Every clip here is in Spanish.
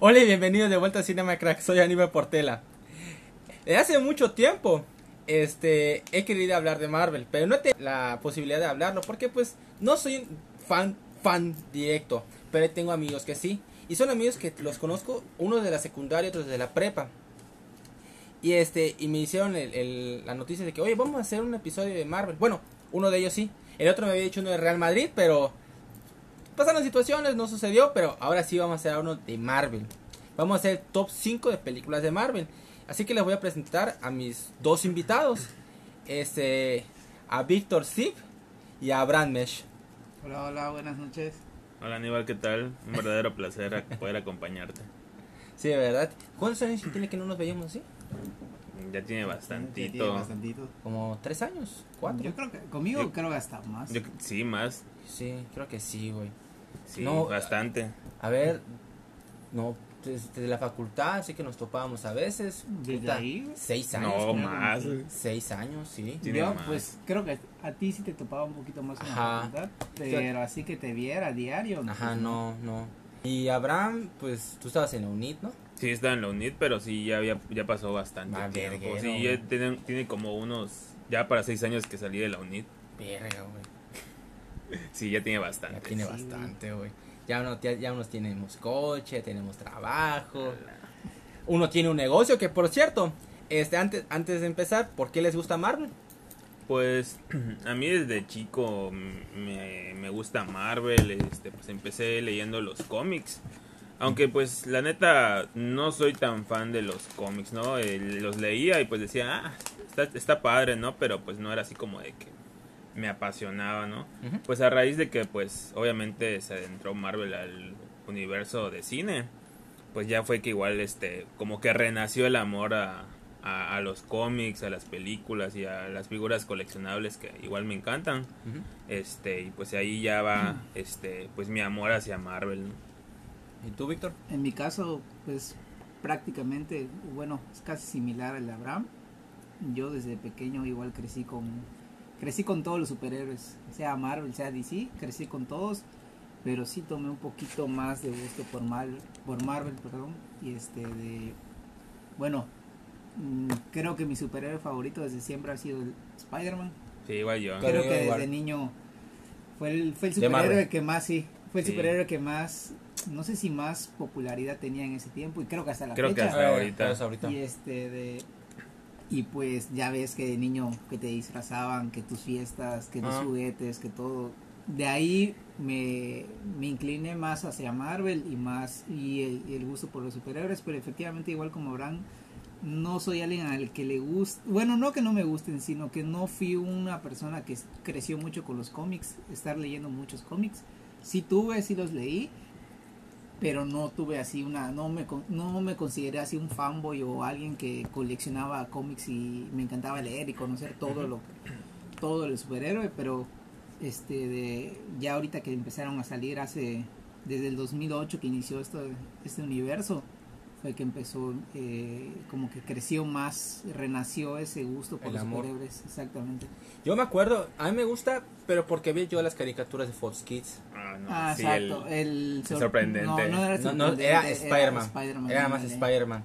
Hola y bienvenidos de vuelta a Cinema Crack, soy Aníbal Portela. Desde hace mucho tiempo este, he querido hablar de Marvel, pero no tengo la posibilidad de hablarlo porque pues no soy un fan, fan directo, pero tengo amigos que sí. Y son amigos que los conozco, uno de la secundaria, otros de la prepa. Y este, y me hicieron el- el- la noticia de que, oye, vamos a hacer un episodio de Marvel. Bueno, uno de ellos sí. El otro me había dicho uno de Real Madrid, pero pasaron situaciones, no sucedió, pero ahora sí vamos a hacer uno de Marvel. Vamos a hacer top 5 de películas de Marvel. Así que les voy a presentar a mis dos invitados. Este, a Víctor Zip y a Abraham Mesh. Hola, hola, buenas noches. Hola Aníbal, ¿qué tal? Un verdadero placer poder acompañarte. Sí, de verdad. ¿Cuántos años tiene que no nos veíamos así? Ya tiene Ya bastantito. tiene bastantito. Como tres años, cuatro. Yo creo que conmigo Yo- creo que hasta más. Yo- sí, más. Sí, creo que sí, güey. Sí, No, bastante. A ver, no, desde la facultad, sí que nos topábamos a veces. Desde Puta, ahí, güey. Seis años. No, más. Seis años, sí. Tiene Yo, más. pues creo que a ti sí te topaba un poquito más en Ajá. la facultad, pero así que te viera a diario. Ajá, pues, no, no. Y Abraham, pues tú estabas en la UNIT, ¿no? Sí, está en la UNIT, pero sí, ya, había, ya pasó bastante Va, tiempo. verguero, Sí, ya tiene, tiene como unos... Ya para seis años que salí de la UNIT. Verga, güey. Sí, ya tiene Ya bastante. tiene Sí, bastante, güey. Ya, uno, ya, ya unos tenemos coche, tenemos trabajo. Uno tiene un negocio que, por cierto, este antes, antes de empezar, ¿por qué les gusta Marvel? Pues a mí desde chico me, me gusta Marvel, este, pues empecé leyendo los cómics. Aunque pues la neta no soy tan fan de los cómics, ¿no? Eh, los leía y pues decía, ah, está, está padre, ¿no? Pero pues no era así como de que me apasionaba, ¿no? Pues a raíz de que pues obviamente se adentró Marvel al universo de cine, pues ya fue que igual este como que renació el amor a, a, a los cómics, a las películas y a las figuras coleccionables que igual me encantan. Este, y pues ahí ya va este pues mi amor hacia Marvel. ¿no? ¿Y tú, Víctor? En mi caso, pues prácticamente, bueno, es casi similar al de Abraham. Yo desde pequeño igual crecí con crecí con todos los superhéroes, sea Marvel, sea DC, crecí con todos, pero sí tomé un poquito más de gusto por Marvel, por Marvel, perdón, y este de bueno, mm, creo que mi superhéroe favorito desde siempre ha sido el Spider-Man. Sí, igual yo. Claro. Creo que igual. desde niño fue el, fue el superhéroe que más, sí, fue el Sí. superhéroe que más, no sé si más popularidad tenía en ese tiempo y creo que hasta la Creo que fecha. hasta ahorita. hasta ahorita. Y este de y pues ya ves que de niño que te disfrazaban, que tus fiestas, que los Ah. juguetes, que todo. De ahí me, me incliné más hacia Marvel y más y el, y el gusto por los superhéroes, pero efectivamente igual como Abraham no soy alguien al que le gusta, bueno, no que no me gusten, sino que no fui una persona que creció mucho con los cómics, estar leyendo muchos cómics. Sí tuve, sí los leí, pero no tuve así una, no me, no me consideré así un fanboy o alguien que coleccionaba cómics y me encantaba leer y conocer todo lo todo el superhéroe, pero este de ya ahorita que empezaron a salir hace desde el 2008 que inició esto este universo fue que empezó eh, como que creció más renació ese gusto por El los amor. superhéroes exactamente Yo me acuerdo, a mí me gusta, pero porque vi yo las caricaturas de Fox Kids. Ah, no, ah sí, exacto el- el, sor- sorprendente. no, no era No, era Spider-Man. Era más. Spider-Man.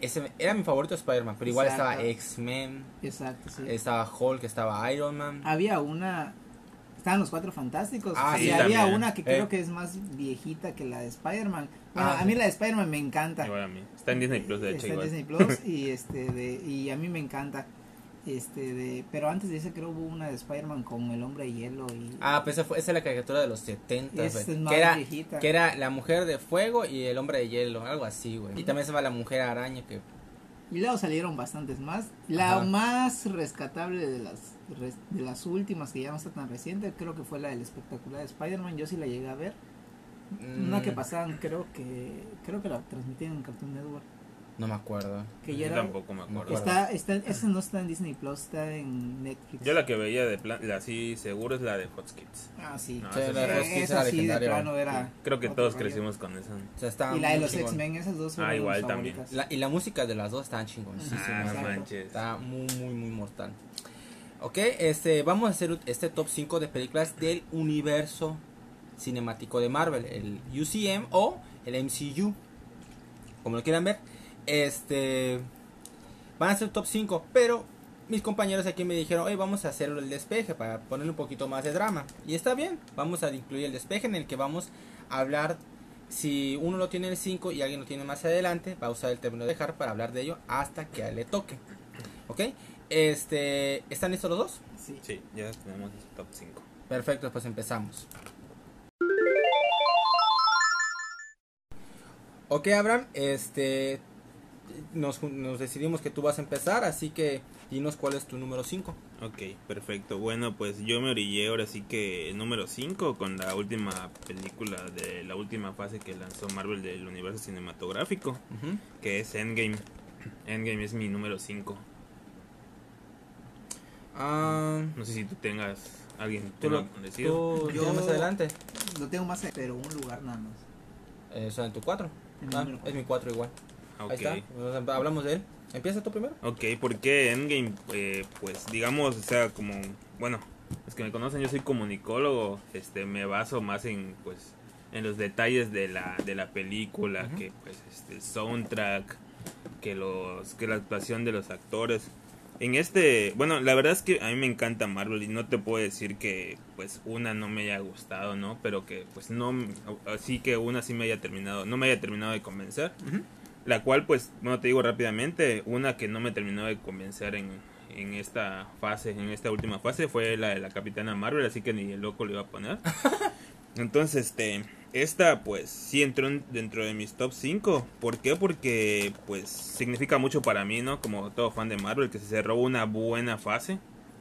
Ese era mi favorito Spider-Man, pero igual Exacto. estaba X-Men, exacto sí. estaba Hulk, estaba Iron Man. había una estaban los cuatro fantásticos Ah, y sí, había también. una que Eh. creo que es más viejita que la de Spider-Man bueno Ah, a mí sí. la de Spider-Man me encanta Igual a mí. Está en Disney Plus, de hecho, Está en. Disney Plus y este de y a mí me encanta este de pero antes de ese creo hubo una de Spider-Man con el hombre de hielo y Ah, pues esa, fue, esa es la caricatura de los 70, Esa güey. es más que, era, viejita. que era la mujer de fuego y el hombre de hielo, algo así, güey. Y también se va la mujer araña que... y luego salieron bastantes más. La Ajá. más rescatable de las de las últimas que ya no está tan reciente creo que fue la del espectacular de Spider-Man yo sí la llegué a ver. Una mm, que pasaban creo que creo que la transmitían en Cartoon Network No me acuerdo. que Yo era tampoco me acuerdo. está está esa no está en Disney Plus está en Netflix Yo la que veía de plan, la sí seguro es la de Fox Kids. ah sí, No, Sí, esa la de esa sí plano era Creo que todos rollo. crecimos con esa. O sea, estaba y la de los. X-Men esas dos Ah, fueron igual mis también. La- y la música de las dos estaban chingoncísimas. Ah, no manches. Está muy, muy, muy mortal. Ok, este, vamos a hacer este top 5 de películas del universo cinemático de Marvel, el UCM o el MCU. como lo quieran ver. Este van a ser top 5, pero mis compañeros aquí me dijeron, hoy vamos a hacer el despeje para ponerle un poquito más de drama. Y está bien, vamos a incluir el despeje en el que vamos a hablar, si uno lo tiene en el 5 y alguien lo tiene más adelante, va a usar el término dejar para hablar de ello hasta que a él le toque. ¿Ok? Este, ¿Están listos los dos? Sí. Sí, ya tenemos el top 5. Perfecto, pues empezamos. Ok, Abraham, este, nos, nos decidimos que tú vas a empezar, así que dinos cuál es tu número 5. Ok, perfecto. Bueno, pues yo me orillé ahora sí que número 5 con la última película de la última fase que lanzó Marvel del universo cinematográfico, que es Endgame. Endgame es mi número 5. Ah, No sé si tú tengas alguien tú lo, tú Yo- más adelante, Lo tengo más, pero un lugar nada más. eh, o sea, en tu 4. En mi Ah, es mi 4 igual. Ok. Ahí está, hablamos de él. ¿Empieza tú primero? Ok, porque Endgame, eh, pues digamos, o sea, como, bueno, los que me conocen, yo soy comunicólogo, este, me baso más en, pues, en los detalles de la, de la película, que, pues, este, el soundtrack, que los, que la actuación de los actores. En este, bueno, la verdad es que a mí me encanta Marvel y no te puedo decir que, pues, una no me haya gustado, ¿no? Pero que, pues, no, así que una sí me haya terminado, no me haya terminado de convencer. La cual, pues, bueno, te digo rápidamente, una que no me terminó de convencer en, en esta fase, en esta última fase, fue la de la Capitana Marvel, así que ni el loco lo iba a poner. Entonces, este, esta, pues, sí entró en- dentro de mis top 5. ¿Por qué? Porque, pues, significa mucho para mí, ¿no? Como todo fan de Marvel, que se cerró una buena fase.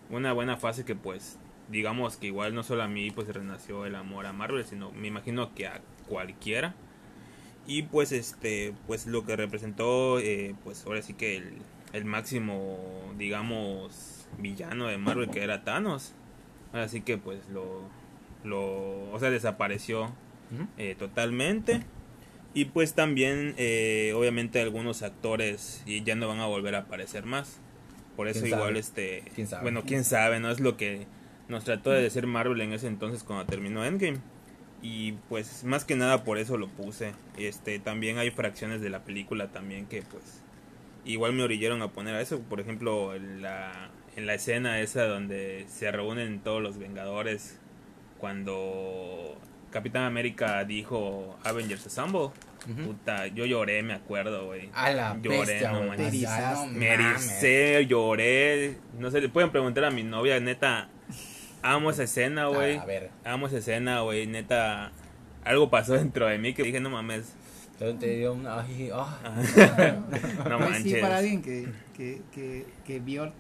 Una buena fase que, pues, digamos que igual no solo a mí, pues, renació el amor a Marvel, sino me imagino que a cualquiera y pues este pues lo que representó eh, pues ahora sí que el, el máximo digamos villano de Marvel que era Thanos. Así que pues lo lo o sea desapareció eh, totalmente. Y pues también eh, obviamente algunos actores y ya no van a volver a aparecer más. Por eso ¿Quién igual sabe? este ¿Quién sabe? bueno quién sabe no es lo que nos trató de decir Marvel en ese entonces cuando terminó Endgame y pues más que nada por eso lo puse este también hay fracciones de la película también que pues igual me orillaron a poner a eso por ejemplo en la en la escena esa donde se reúnen todos los Vengadores cuando Capitán América dijo Avengers Assemble Ujú. puta yo lloré me acuerdo güey A la Lloré, bestia, no manches. No me mames. ericé, lloré no sé le pueden preguntar a mi novia neta amo esa escena güey A ver, Amo esa escena, güey, neta. Algo pasó dentro de mí que dije, no mames. yo te dio una... Ay, ah. no manches. sí, para alguien que, que, que, que vio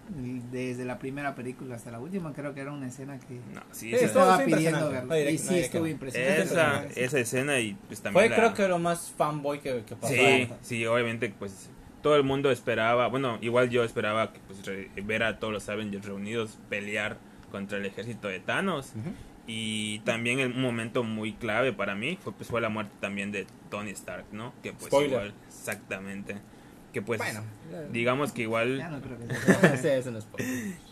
desde la primera película hasta la última, creo que era una escena que No, sí, estaba pidiendo. No Y sí, estuvo impresionante. esa, escena y pues también Fue la- creo que lo más fanboy que, que pasó. Sí, sí, obviamente pues todo el mundo esperaba, bueno, igual yo esperaba que pues re- ver a todos los Avengers reunidos pelear contra el ejército de Thanos. Y también el- un momento muy clave para mí fue, pues, fue la muerte también de Tony Stark, ¿no? Que pues Spoiler. igual, exactamente. Que pues, Bueno, digamos que igual... Ya no creo que sea. no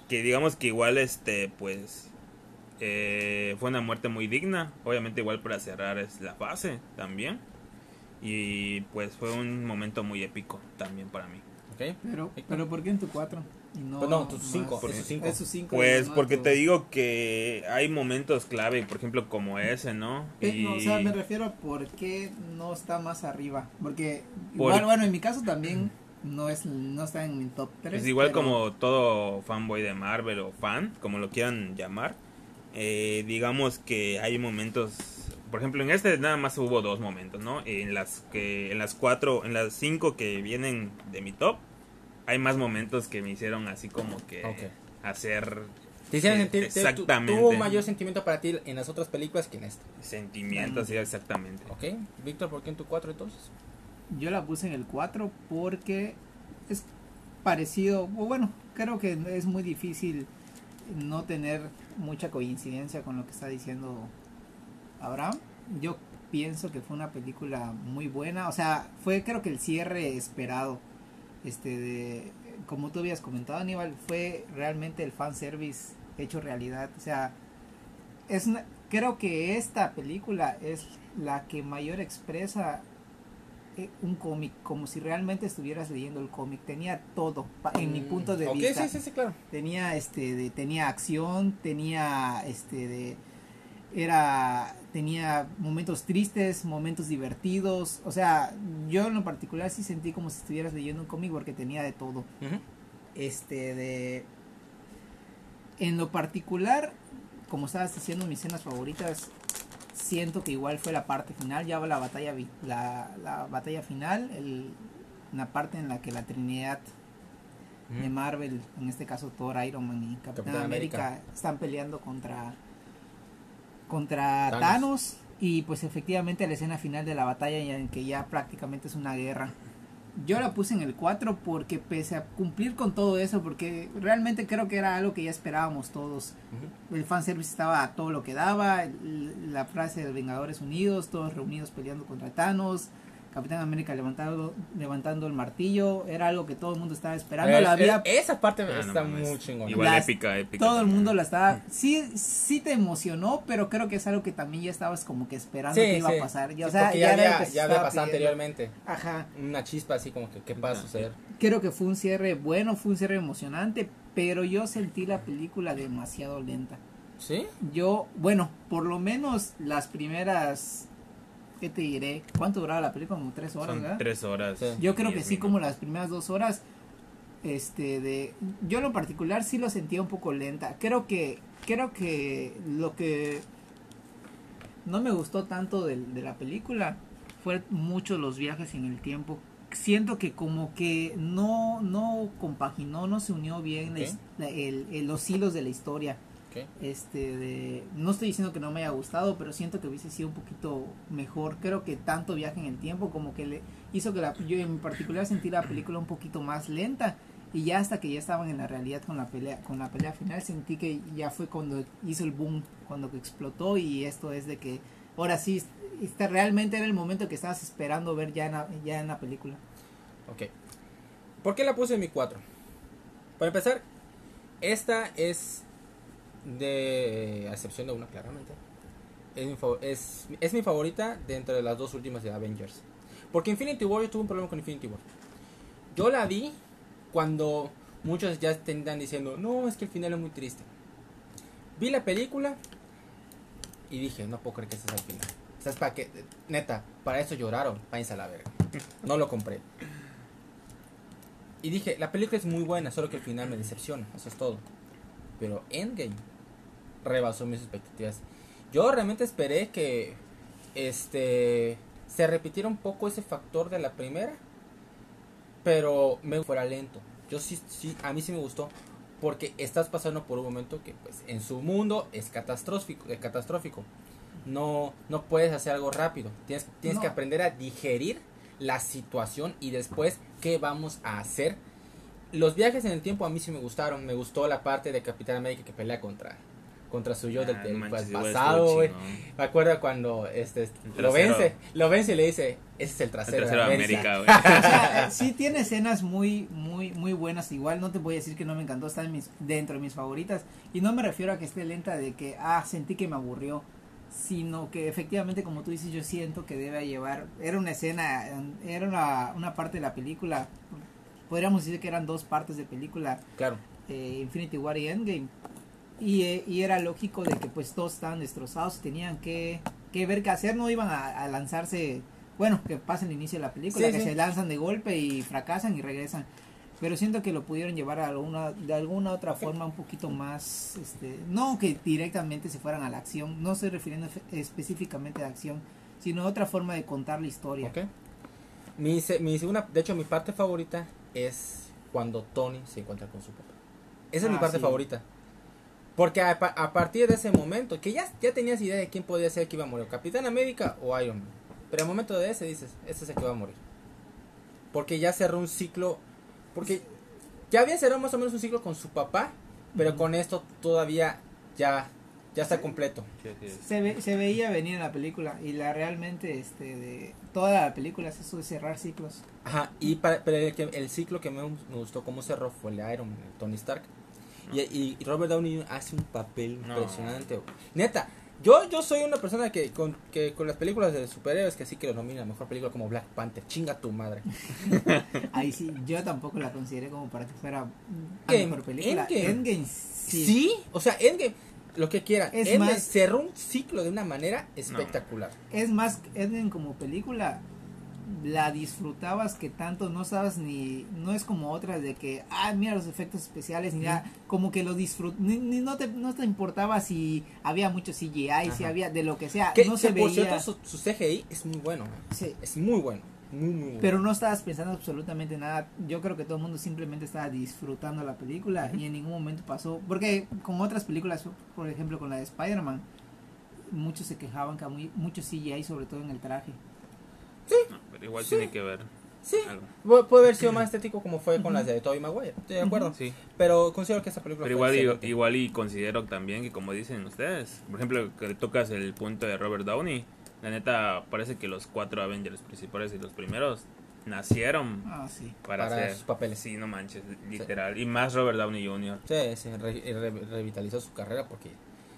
digamos que igual este pues eh, fue una muerte muy digna obviamente igual para cerrar es la fase también y pues fue un momento muy épico también para mí ¿Ok? Pero, pero ¿por qué en tu 4? No, Pues no, tus más? cinco, Por- cinco. Es sus cinco, pues ¿no? porque te digo que hay momentos clave por ejemplo como ese no Eh, y no, o sea, me refiero a por qué no está más arriba. Porque, Por- igual, bueno, en mi caso también no es no está en mi top 3. pues igual como todo fanboy de Marvel o fan como lo quieran llamar eh, digamos que hay momentos por ejemplo en este nada más hubo dos momentos no en las que en las cuatro en las cinco que vienen de mi top hay más momentos que me hicieron así como que hacer Te hicieron eh, sentir, te- tuvo mayor sentimiento para ti en las otras películas que en esta. sentimientos sí exactamente ¿Ok? Víctor, ¿por qué en tu 4 entonces? Yo la puse en el 4 porque es parecido, o bueno, creo que es muy difícil no tener mucha coincidencia con lo que está diciendo Abraham. Yo pienso que fue una película muy buena, o sea, fue creo que el cierre esperado. Este de como tú habías comentado Aníbal, fue realmente el fan service hecho realidad, o sea, es una- creo que esta película es la que mayor expresa eh, un cómic, como si realmente estuvieras leyendo el cómic. Tenía todo, en mi Mm, punto de ok, vista. sí, sí, sí, claro. Tenía este de, tenía acción, tenía este de era tenía momentos tristes, momentos divertidos, o sea, yo en lo particular sí sentí como si estuvieras leyendo un cómic porque tenía de todo. Este de en lo particular, como estabas diciendo mis escenas favoritas, siento que igual fue la parte final, ya va la batalla la, la batalla final, el, una parte en la que la Trinidad de. Marvel, en este caso Thor, Iron Man y Capitán, Capitán América, América. están peleando contra contra Thanos. Thanos. y pues efectivamente la escena final de la batalla en que ya prácticamente es una guerra. Yo la puse en el 4 porque pese a cumplir con todo eso, porque realmente creo que era algo que ya esperábamos todos. Ujú. El fanservice estaba a todo lo que daba, la frase de Vengadores Unidos, todos reunidos peleando contra Thanos, Capitán América levantando, levantando el martillo, era algo que todo el mundo estaba esperando. Eh, la había, esa parte Ah, no está mames. muy chingona. Igual Las- épica, épica. todo el también. mundo la estaba, sí, sí te emocionó, pero creo que es algo que también ya estabas como que esperando que iba a pasar. Ya, o Sí, sea, ya, ya, había, ya había pasado pidiendo. anteriormente. Ajá. Una chispa así como que, ¿qué va a suceder? Creo que fue un cierre bueno, fue un cierre emocionante, pero yo sentí la película demasiado lenta. ¿Sí? Yo, bueno, por lo menos las primeras, ¿qué te diré? ¿Cuánto duraba la película? Como tres horas, Son ¿verdad? tres horas. Sí. Yo creo que sí, como las primeras dos horas, este, de, yo en lo particular sí lo sentía un poco lenta. Creo que, creo que lo que no me gustó tanto de, de la película fue mucho los viajes en el tiempo. Siento que como que no, no compaginó, no se unió bien la Ok. his- la- el- el- los hilos de la historia Este de no estoy diciendo que no me haya gustado pero siento que hubiese sido un poquito mejor. Creo que tanto viaje en el tiempo como que le hizo que la, yo en particular sentí la película un poquito más lenta. Y ya hasta que ya estaban en la realidad con la pelea con la pelea final sentí que ya fue cuando hizo el boom cuando que explotó. Y esto es de que ahora sí este realmente era el momento que estabas esperando ver ya en la, ya en la película. Ok. ¿Por qué la puse en mi 4? Para empezar, esta es de, a excepción de una claramente, es mi, es, es mi favorita dentro de las dos últimas de Avengers. Porque Infinity War, yo tuve un problema con Infinity War. Yo la vi cuando muchos ya están diciendo, no, es que el final es muy triste. Vi la película y dije, no puedo creer que ese es el final. ¿Sabes para qué? Neta, para eso lloraron, váyanse a verga. No lo compré. Y dije, la película es muy buena, solo que el final me decepciona, eso es todo. Pero Endgame rebasó mis expectativas. Yo realmente esperé que este se repitiera un poco ese factor de la primera, pero me fuera lento. Yo sí, sí, a mí sí me gustó porque estás pasando por un momento que pues en su mundo es catastrófico, es catastrófico. No no puedes hacer algo rápido. Tienes tienes que aprender a digerir la situación y después qué vamos a hacer. Los viajes en el tiempo a mí sí me gustaron. Me gustó la parte de Capitán América que pelea contra contra su yo del, Ah, del manches, igual pasado, güey. Me acuerdo cuando este El lo vence, lo vence y le dice, ese es el El trasero, tercero de América, América. güey. O sea, sí tiene escenas muy, muy, muy buenas. Igual no te voy a decir que no me encantó, está en mis, dentro de mis favoritas. Y no me refiero a que esté lenta de que, ah, sentí que me aburrió. Sino que efectivamente, como tú dices, yo siento que debe llevar. Era una escena, era una, una parte de la película. Podríamos decir que eran dos partes de película. Claro. eh, Infinity War y Endgame. Y, eh, y era lógico de que pues todos estaban destrozados, tenían que, que ver qué hacer, no iban a, a lanzarse, bueno, que pasa el inicio de la película, Sí, que sí. se lanzan de golpe y fracasan y regresan. Pero siento que lo pudieron llevar a alguna, de alguna otra forma un poquito más, este, no que directamente se fueran a la acción, no estoy refiriendo específicamente a acción, sino otra forma de contar la historia. Ok. Mi, se- mi segunda, de hecho mi parte favorita es cuando Tony se encuentra con su papá. Esa es mi Ah, parte sí. favorita. Porque a, pa- a partir de ese momento, que ya, ya tenías idea de quién podía ser que iba a morir, Capitán América o Iron Man. Pero al momento de ese dices, ese es el que va a morir. Porque ya cerró un ciclo, porque ya había cerrado más o menos un ciclo con su papá, pero con esto todavía ya, ya está completo. Se, ve- se veía venir en la película y la realmente este de toda la película es eso de cerrar ciclos. Ajá, y para, pero el, que- el ciclo que me, me gustó cómo cerró fue el de Iron Man, el Tony Stark. Y, y Robert Downey hace un papel No. impresionante. Neta, Yo, yo soy una persona que con, que con las películas de superhéroes que sí que lo nomina a mejor película como Black Panther. Chinga tu madre. Ahí sí, yo tampoco la consideré como para que fuera la mejor película. Endgame. Endgame, Sí. sí. o sea, Endgame, lo que quiera. Es Endgame más- cerró un ciclo de una manera espectacular. Es más, Endgame como película la disfrutabas que tanto no sabes ni no es como otras de que ah mira los efectos especiales ni nada como que lo disfrut ni, ni no te no te importaba si había mucho CGI si había de lo que sea Que, no que se por veía cierto, su, su CGI es muy bueno. eh. Sí, Es muy bueno. Muy, muy bueno. pero no estabas pensando absolutamente nada yo creo que todo el mundo simplemente estaba disfrutando la película y en ningún momento pasó porque con otras películas por ejemplo con la de Spider-Man muchos se quejaban que muy mucho CGI sobre todo en el traje No, pero igual Sí. tiene que ver sí, algo. pu- puede haber sido más estético como fue con las de Tobey Maguire. Estoy de acuerdo. Sí. Pero considero que esta película Pero fue igual y, igual y considero también que como dicen ustedes, por ejemplo, que tocas el punto de Robert Downey, la neta parece que los cuatro Avengers principales y los primeros nacieron ah sí para, Para hacer sus papeles. Sí, no manches, literal. Y más Robert Downey Jr. Sí, sí, re- re- revitalizó su carrera porque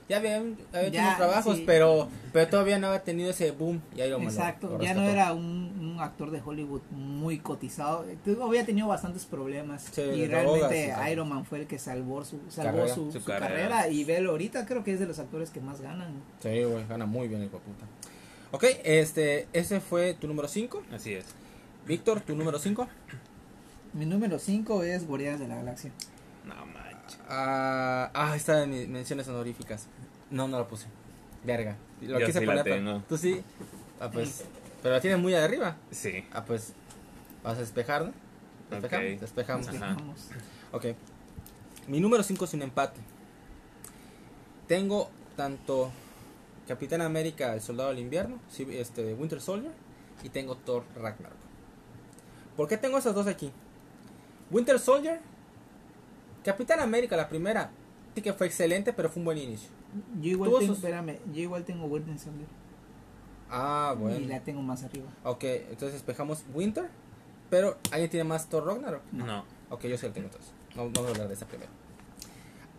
ya había, había Ya, tenido trabajos, sí. pero, pero todavía no había tenido ese boom. Y Iron Man lo- Exacto, lo ya no era un, un actor de Hollywood muy cotizado. Tu- Había tenido bastantes problemas Sí, y realmente drogas, sí. Iron Man fue el que salvó su, salvó Carrera. su, Su su carrera. carrera. y velo ahorita creo que es de los actores que más ganan. Sí, güey, gana muy bien el puta. Ok, este, ese fue tu número 5. Así es. Víctor, tu número 5. Mi número 5 es Guardianes de la Galaxia. No manches. Ah, ah, está en mis menciones honoríficas. No, no la puse. Verga. Lo Yo quise sí poner. tengo. Tú sí. Ah, pues. Pero la tienes muy arriba. Sí. Ah, pues. Vas a despejar, ¿no? Despejamos. Ok. Despejamos. Ajá. Ok. Mi número 5 es un empate. Tengo tanto Capitán América, el Soldado del Invierno, este, Winter Soldier, y tengo Thor Ragnarok. ¿Por qué tengo esas dos aquí? Winter Soldier, Capitán América, la primera, sí que fue excelente, pero fue un buen inicio. Yo igual tengo, sus- espérame, yo igual tengo Winter Soldier Ah, y bueno. la tengo más arriba. Ok, entonces despejamos Winter, pero ¿alguien tiene más Thor Ragnarok? No. Ok, yo sí lo tengo entonces. No- Vamos a hablar de esa primero.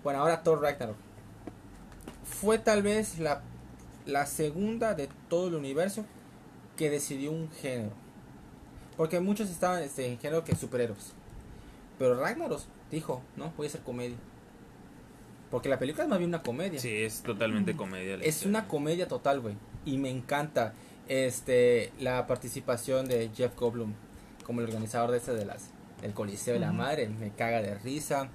Bueno, ahora Thor Ragnarok. Fue tal vez la, la segunda de todo el universo que decidió un género. Porque muchos estaban este, en género que superhéroes. Pero Ragnarok dijo, no, voy a hacer comedia. Porque la película es más bien una comedia. Sí, es totalmente comedia. la Es historia. una comedia total, güey. Y me encanta este la participación de Jeff Goldblum como el organizador de este de las del Coliseo de la. Madre, me caga de risa.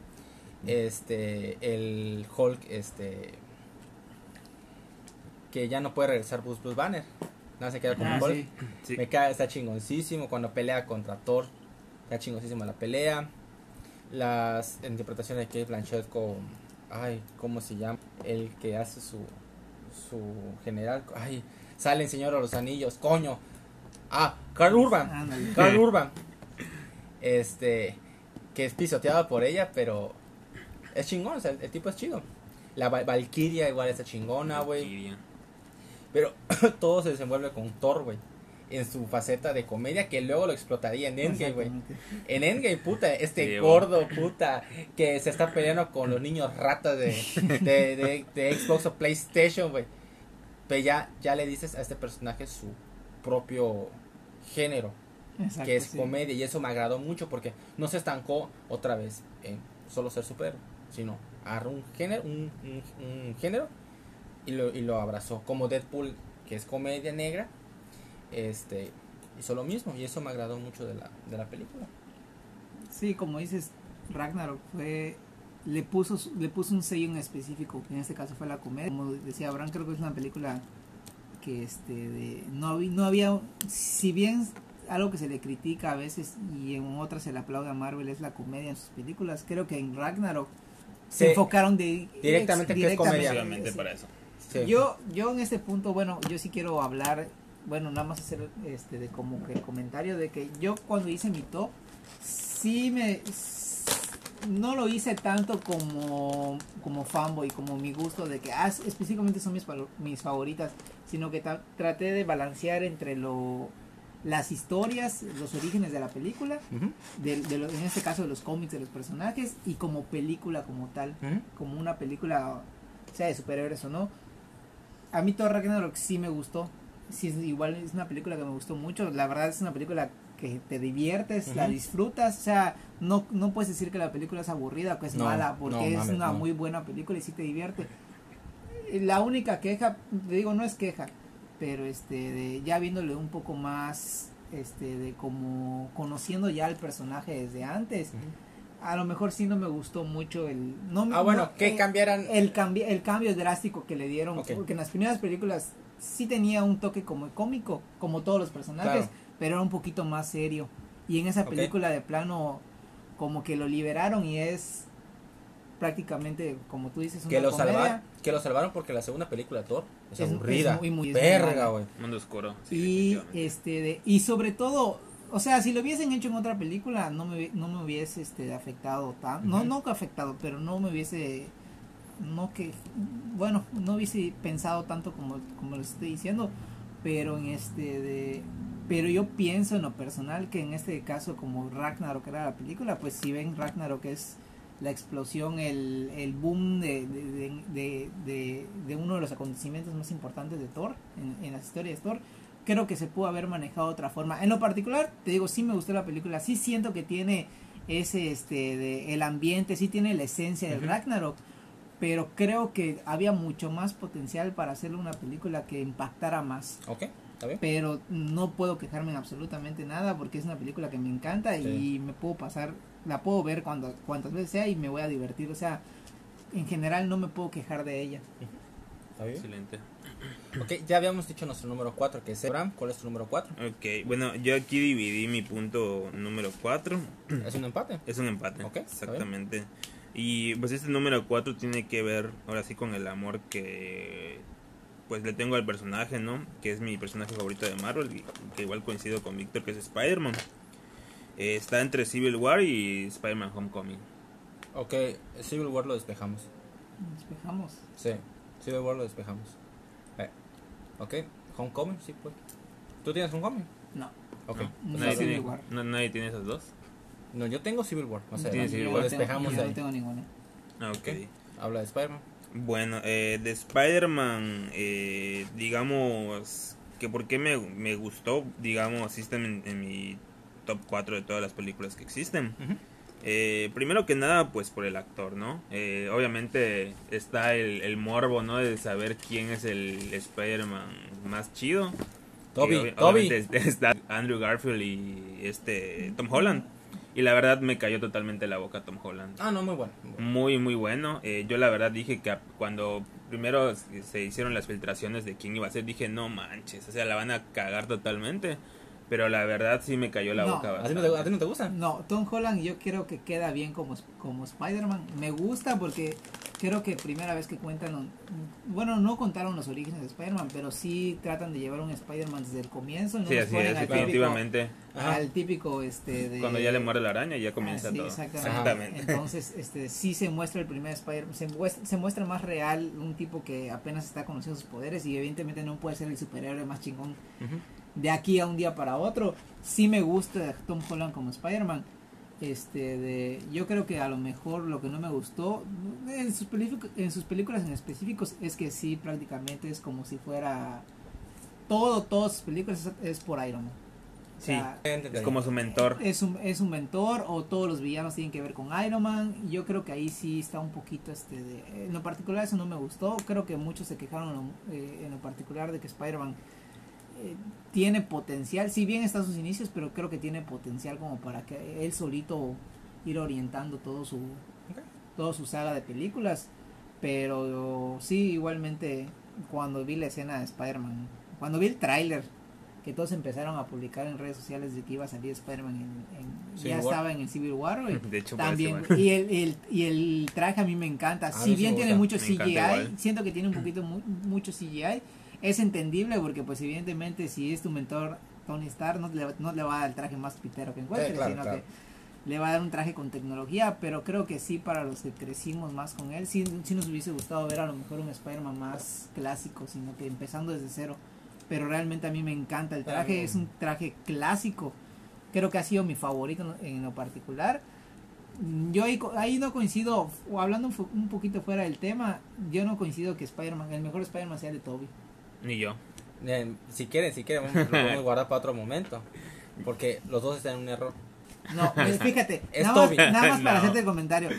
Este el Hulk este que ya no puede regresar Bruce, Bruce Banner. Nada se queda como Ah, Hulk. sí. Sí. Me caga, está chingoncísimo cuando pelea contra Thor. Está chingoncísima la pelea. Las interpretaciones de Kate Blanchett con. Ay, ¿cómo se llama? El que hace su. Su general. Ay, sale el Señor de los Anillos, coño. Ah, Carl Urban. Ándale. Carl Urban. Este. Que es pisoteado por ella, pero. Es chingón, o sea, el, el tipo es chido. La Val- Valkyria igual está chingona, güey. Pero todo se desenvuelve con Thor, güey. En su faceta de comedia que luego lo explotaría en Endgame, güey. En Endgame, puta, este Sí, gordo, puta, que se está peleando con los niños ratas de, de, de, de Xbox o PlayStation, güey. Pero ya, ya le dices a este personaje su propio género, Exacto, que es sí. comedia. Y eso me agradó mucho porque no se estancó otra vez en solo ser superhéroe, sino agarró un género, un, un- un género y lo, y lo abrazó. Como Deadpool, que es comedia negra, este hizo lo mismo. Y eso me agradó mucho de la, de la película. Sí, como dices, Ragnarok fue le puso su- le puso un sello en específico, que en este caso fue la comedia. Como decía Abraham, creo que es una película que este de no había, no había si bien algo que se le critica a veces y en otras se le aplaude a Marvel es la comedia en sus películas. Creo que en Ragnarok se enfocaron de, directamente que es comedia. Exclusivamente sí. para eso. sí. Yo, yo en este punto, bueno, yo sí quiero hablar, bueno, nada más hacer este de como que el comentario de que yo cuando hice mi top, sí me no lo hice tanto como como fanboy, como mi gusto de que ah, específicamente son mis mis favoritas, sino que traté de balancear entre lo las historias, los orígenes de la película, Ujú, de, de lo- en este caso de los cómics de los personajes y como película como tal como una película, sea de superhéroes o no. a mí Thor Ragnarok sí me gustó. Sí, es- igual es una película que me gustó mucho. La verdad es una película que te diviertes, la disfrutas. O sea, no, no puedes decir que la película es aburrida o que es No, mala, porque no, es mames, una no. muy buena película y sí te divierte. La única queja, te digo, no es queja, pero este, de, ya viéndole un poco más, este, de como conociendo ya al personaje desde antes, a lo mejor sí no me gustó mucho el... No, Ah, bueno, no, que eh, cambiaran. el cambio el cambio drástico que le dieron porque en las primeras películas sí tenía un toque como cómico como todos los personajes Claro. pero era un poquito más serio y en esa película de plano como que lo liberaron y es prácticamente como tú dices una que lo salvaron, que lo salvaron porque la segunda película de Thor es, Es- aburrida. muy, muy- Verga, güey. Mundo oscuro. sí, y este de- y sobre todo o sea si lo hubiesen hecho en otra película no me no me hubiese este afectado tan no no que afectado pero no me hubiese no que bueno no hubiese pensado tanto como como lo estoy diciendo pero en este de pero yo pienso en lo personal que en este caso como Ragnarok era la película pues si ven Ragnarok es la explosión el, el boom de, de, de, de- uno de los acontecimientos más importantes de Thor en, en las historias de Thor creo que se pudo haber manejado de otra forma en lo particular te digo sí me gustó la película sí siento que tiene ese este de, el ambiente sí tiene la esencia del Ujú. Ragnarok pero creo que había mucho más potencial para hacerle una película que impactara más Ok, está bien. pero no puedo quejarme en absolutamente nada porque es una película que me encanta Sí. y me puedo pasar, la puedo ver cuando cuantas veces sea y me voy a divertir, o sea, en general no me puedo quejar de ella. Está bien. Excelente. Ok, ya habíamos dicho nuestro número 4, que es Abraham. ¿Cuál es tu número 4? Ok, bueno, yo aquí dividí mi punto número 4. Es un empate. Es un empate. Ok, está exactamente. Y pues este número 4 tiene que ver ahora sí con el amor que pues le tengo al personaje, ¿no? Que es mi personaje favorito de Marvel, y que igual coincido con Víctor, que es Spider-Man. Eh, está entre Civil War y Spider-Man Homecoming. Ok, Civil War lo despejamos. Despejamos. Sí, Civil War lo despejamos. Eh, Ok, Homecoming, sí, pues. ¿Tú tienes Homecoming? No. Ok. ¿No? No, ¿Nadie, tiene, no- ¿Nadie tiene esas dos? No, yo tengo Civil War. Tienes Civil no tengo- despejamos yo no ahí. tengo ninguna. Ah, ok. Habla de Spider-Man. Bueno, eh, de Spider-Man, eh, digamos que por qué me, me gustó, digamos, está en, en mi top 4 de todas las películas que existen. Eh, primero que nada, pues por el actor, ¿no? Eh, obviamente está el, el morbo, ¿no? De saber quién es el Spider-Man más chido. Toby, Toby. obviamente está Andrew Garfield y este Tom Holland. Y la verdad me cayó totalmente la boca Tom Holland. Ah, no, muy bueno. muy bueno. Muy, muy bueno. Eh, yo la verdad dije que cuando primero se hicieron las filtraciones de quién iba a ser, dije, no manches, o sea, la van a cagar totalmente. Pero la verdad sí me cayó la No, boca ¿A ti, no te, a ti no te gusta? No, Tom Holland yo creo que queda bien como, como Spider-Man. Me gusta porque creo que primera vez que cuentan, bueno, no contaron los orígenes de Spider-Man, pero sí tratan de llevar un Spider-Man desde el comienzo. No Sí, así es, al típico- definitivamente. Ajá. al típico este de Cuando ya le muere la araña ya Ah, comienza sí, todo. exactamente. Exactamente. Entonces, este sí se muestra el primer Spider-Man, se muestra, se muestra más real un tipo que apenas está conociendo sus poderes y evidentemente no puede ser el superhéroe más chingón de aquí a un día para otro. Sí me gusta Tom Holland como Spider-Man. Este de yo creo que a lo mejor lo que no me gustó en sus, películas en sus películas en específicos es que sí prácticamente es como si fuera todo todas sus películas es, es por Iron Man. O Sí. sea, Es como su mentor. es un, es un mentor o todos los villanos tienen que ver con Iron Man. Yo creo que ahí sí está un poquito este de, en lo particular eso no me gustó. Creo que muchos se quejaron en lo, eh, en lo particular de que Spider-Man eh, tiene potencial, si bien está a sus inicios, pero creo que tiene potencial como para que él solito ir orientando todo su toda su saga de películas. Pero sí, igualmente cuando vi la escena de Spider-Man, cuando vi el tráiler que todos empezaron a publicar en redes sociales de que iba a salir Spider-Man en, ya War. estaba en el Civil War güey. De hecho, también y el, el- y el traje a mí me encanta A si bien tiene mucho Me CGI siento que tiene un poquito mu- mucho CGI es entendible porque pues evidentemente si es tu mentor Tony Stark no le, no le va a dar el traje más pitero que encuentre Eh, claro, sino claro. que le va a dar un traje con tecnología pero creo que sí para los que crecimos más con él sí, sí nos hubiese gustado ver a lo mejor un Spider-Man más clásico sino que empezando desde cero pero realmente a mí me encanta el traje es un traje clásico creo que ha sido mi favorito en- lo particular Yo ahí, ahí no coincido, o hablando un poquito fuera del tema, yo no coincido que Spider-Man, el mejor Spider-Man sea el de Toby. Ni yo. Eh, si quieren, si quieren, vamos- lo podemos guardar para otro momento. Porque los dos están en un error. No, pues, fíjate, Es nada, más, nada más para No. hacerte el comentario.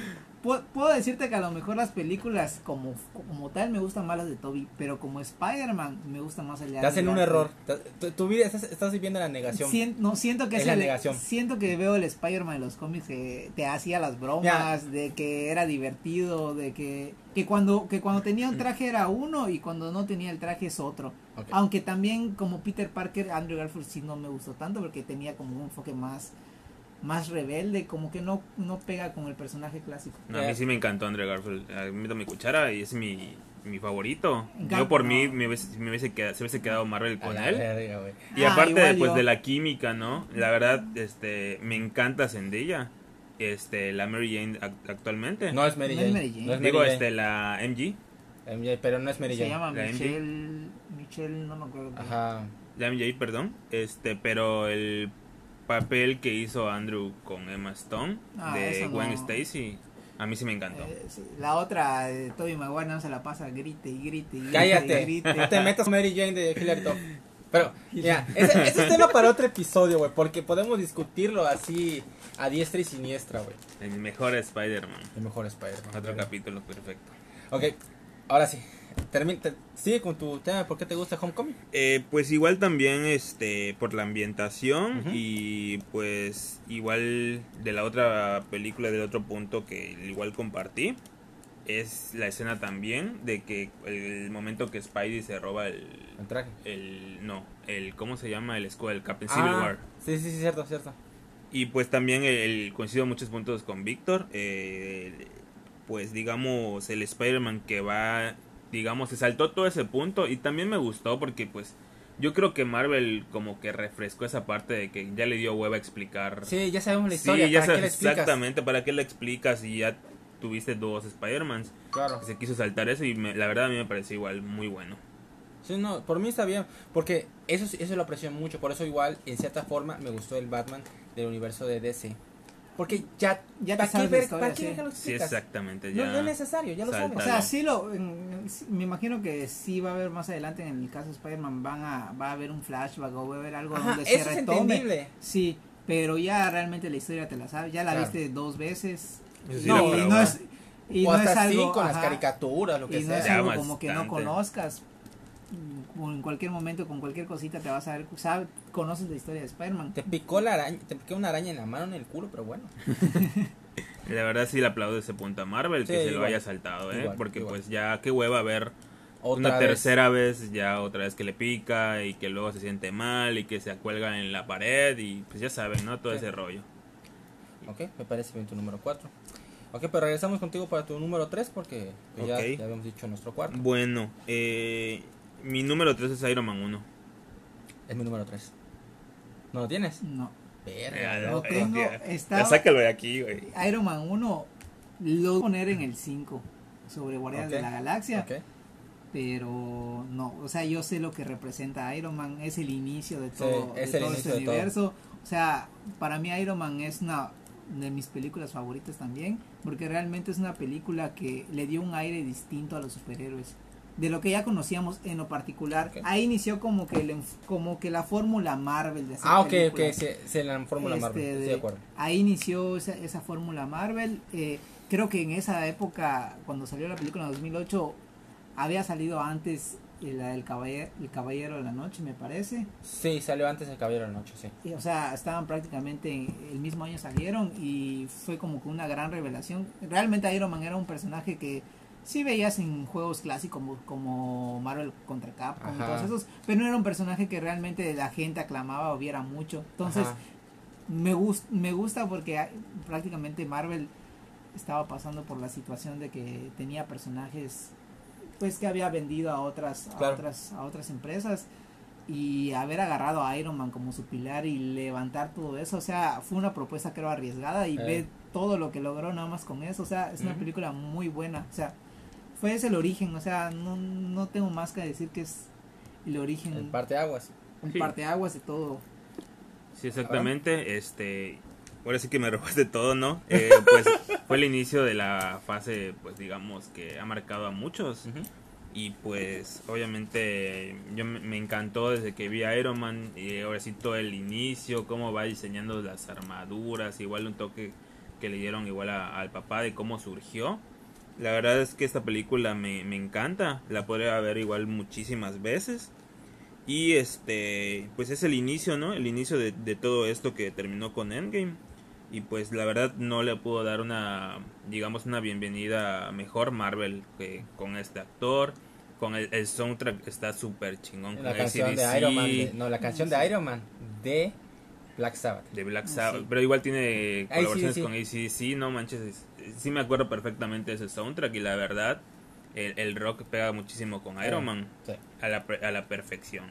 Puedo, puedo decirte que a lo mejor las películas como, como tal me gustan más las de Toby, pero como Spider-Man me gusta más el de Estás en un error. Tu, tu vida estás, estás viviendo la negación. Sien- no, siento que Es es, la el- negación. siento que veo el Spider-Man en los cómics que te hacía las bromas, de que era divertido, de que, que cuando que cuando tenía un traje era uno y cuando no tenía el traje es otro. Aunque también como Peter Parker, Andrew Garfield sí no me gustó tanto porque tenía como un enfoque más más rebelde, como que no no pega con el personaje clásico. No, a mí sí me encantó Andrew Garfield. A mí me da mi cuchara y es mi, mi favorito. Yo por mí no. me hubiese, me hubiese quedado, se hubiese quedado Marvel con él. verga. Y Ah, aparte pues yo. de la química, ¿no? La verdad, este, me encanta Zendaya. Este, la Mary Jane ac- actualmente. No es Mary No es Jane. Mary Jane. No es Digo, este, Jane. la MG. MJ, pero no es Mary Se Jane. llama La MJ. Michelle Michelle, no me acuerdo. Ajá. La MJ, perdón. Este, pero el papel que hizo Andrew con Emma Stone Ah, de Gwen no. Stacy, a mí sí me encantó. Eh, sí, La otra, de Toby Maguire, no se la pasa, grite y grite y grite. Cállate. grite. No te metas con Mary Jane de Hillary. Pero, mira, ese, ese es tema para otro episodio, güey. Porque podemos discutirlo así a diestra y siniestra, güey. El mejor Spider-Man. El mejor Spider-Man. Otro capítulo perfecto. Ok, ahora sí. Termina, te- sigue con tu tema. ¿Por qué te gusta Homecoming? Eh, pues igual también este por la ambientación y pues igual de la otra película del otro punto que igual compartí es la escena también de que el momento que Spidey se roba el El traje. el no el cómo se llama el escudo el Captain Civil Ah, War Sí, sí, sí, cierto, cierto. y pues también el, el- coincido en muchos puntos con Víctor eh, pues digamos el Spider-Man que va digamos se saltó todo ese punto y también me gustó porque pues yo creo que Marvel como que refrescó esa parte de que ya le dio hueva a explicar Sí, ya sabemos la Sí, historia. ya ¿Para qué la exactamente para qué la explicas y ya tuviste dos Spider-Mans Claro. se quiso saltar eso y me- la verdad a mí me pareció igual muy bueno Sí, no, por mí está bien, porque eso, eso lo aprecio mucho, por eso igual, en cierta forma, me gustó el Batman del universo de DC. Porque ya, Ya te ¿para qué, ver- historia, ¿para qué sí. lo sí exactamente No, ya no es necesario, ya lo sabes. O sea, sí lo. en- sí, me imagino que sí va a haber más adelante en el caso de Spider-Man. Van a, va a haber un flashback o va a haber algo Ajá, donde se eso es retome. entendible. Sí, pero ya realmente la historia te la sabes. Ya la Claro. viste dos veces. Sí no, y no es. Y o no hasta es algo. así, con las caricaturas, lo que y no sea. es Ya algo como que no conozcas. Mm, En cualquier momento, con cualquier cosita te vas a ver. sabe- conoces la historia de Spider-Man. Te picó la araña, te picó una araña en la mano, en el culo, pero bueno. La verdad sí le aplaudo ese punto a Marvel Sí, que se lo haya saltado, ¿eh? Igual, Porque igual. pues ya qué hueva ver Otra una vez. tercera vez ya otra vez que le pica y que luego se siente mal y que se acuelga en la pared y pues ya saben, ¿no? Todo Sí. ese rollo. Ok, me parece bien tu número 4. Ok, pero regresamos contigo para tu número 3 porque pues, ya, ya habíamos dicho nuestro cuarto. Bueno, eh, mi número 3 es Iron Man 1. Es mi número 3. ¿No lo tienes? No. Verga, Lo tengo. ya. Está, Ya sácalo de aquí, güey. Iron Man 1 lo voy a poner en el 5 sobre Guardianes de la Galaxia. Ok. pero no, o sea, yo sé lo que representa Iron Man, es el inicio de todo, es de el todo inicio este de todo. universo. O sea, para mí Iron Man es una de mis películas favoritas también, porque realmente es una película que le dio un aire distinto a los superhéroes. De lo que ya conocíamos en lo particular, ahí inició como que el como que la fórmula Marvel de Ah, ok, ok, se, se la fórmula Este, Marvel, estoy de de- acuerdo. Ahí inició esa, esa fórmula Marvel. eh, creo que en esa época, cuando salió la película en 2008, había salido antes eh, la del caballero, el Caballero de la Noche, me parece. Sí, salió antes el Caballero de la Noche, sí. Y, o sea, estaban prácticamente el mismo año salieron y fue como que una gran revelación. Realmente Iron Man era un personaje que sí veías en juegos clásicos como, como Marvel contra Capcom y Ajá. todos esos, pero no era un personaje que realmente la gente aclamaba o viera mucho. Entonces, Ajá. me, gus- me gusta porque hay- prácticamente Marvel estaba pasando por la situación de que tenía personajes pues que había vendido a otras a otras a otras empresas y haber agarrado a Iron Man como su pilar y levantar todo eso, o sea, fue una propuesta creo arriesgada y Eh. ve todo lo que logró nada más con eso, o sea, es una película muy buena, o sea, fue ese el origen, o sea, no, no tengo más que decir que es el origen, El parte aguas. un Sí. parteaguas de todo. Sí, exactamente. Este, ahora sí que me robaste todo, ¿no? Eh, pues fue el inicio de la fase, pues digamos, que ha marcado a muchos. Y pues obviamente yo me, me encantó desde que vi a Iron Man y ahora sí todo el inicio, cómo va diseñando las armaduras, igual un toque que le dieron igual a- al papá de cómo surgió. La verdad es que esta película me, me encanta, la podría ver igual muchísimas veces. Y este, pues es el inicio, ¿no? El inicio de, de todo esto que terminó con Endgame. Y pues la verdad no le pudo dar una, digamos, una bienvenida mejor Marvel que con este actor. Con el, el soundtrack está súper chingón. La con canción de AC/DC, Iron Man. de- no, la canción de Iron Man de Black Sabbath. de Black Ah, Sabbath. sí. Pero igual tiene colaboraciones sí. con ACDC, no manches. Sí me acuerdo perfectamente de ese soundtrack y la verdad, el, el rock pega muchísimo con Iron Sí, Man sí. a la, a la perfección.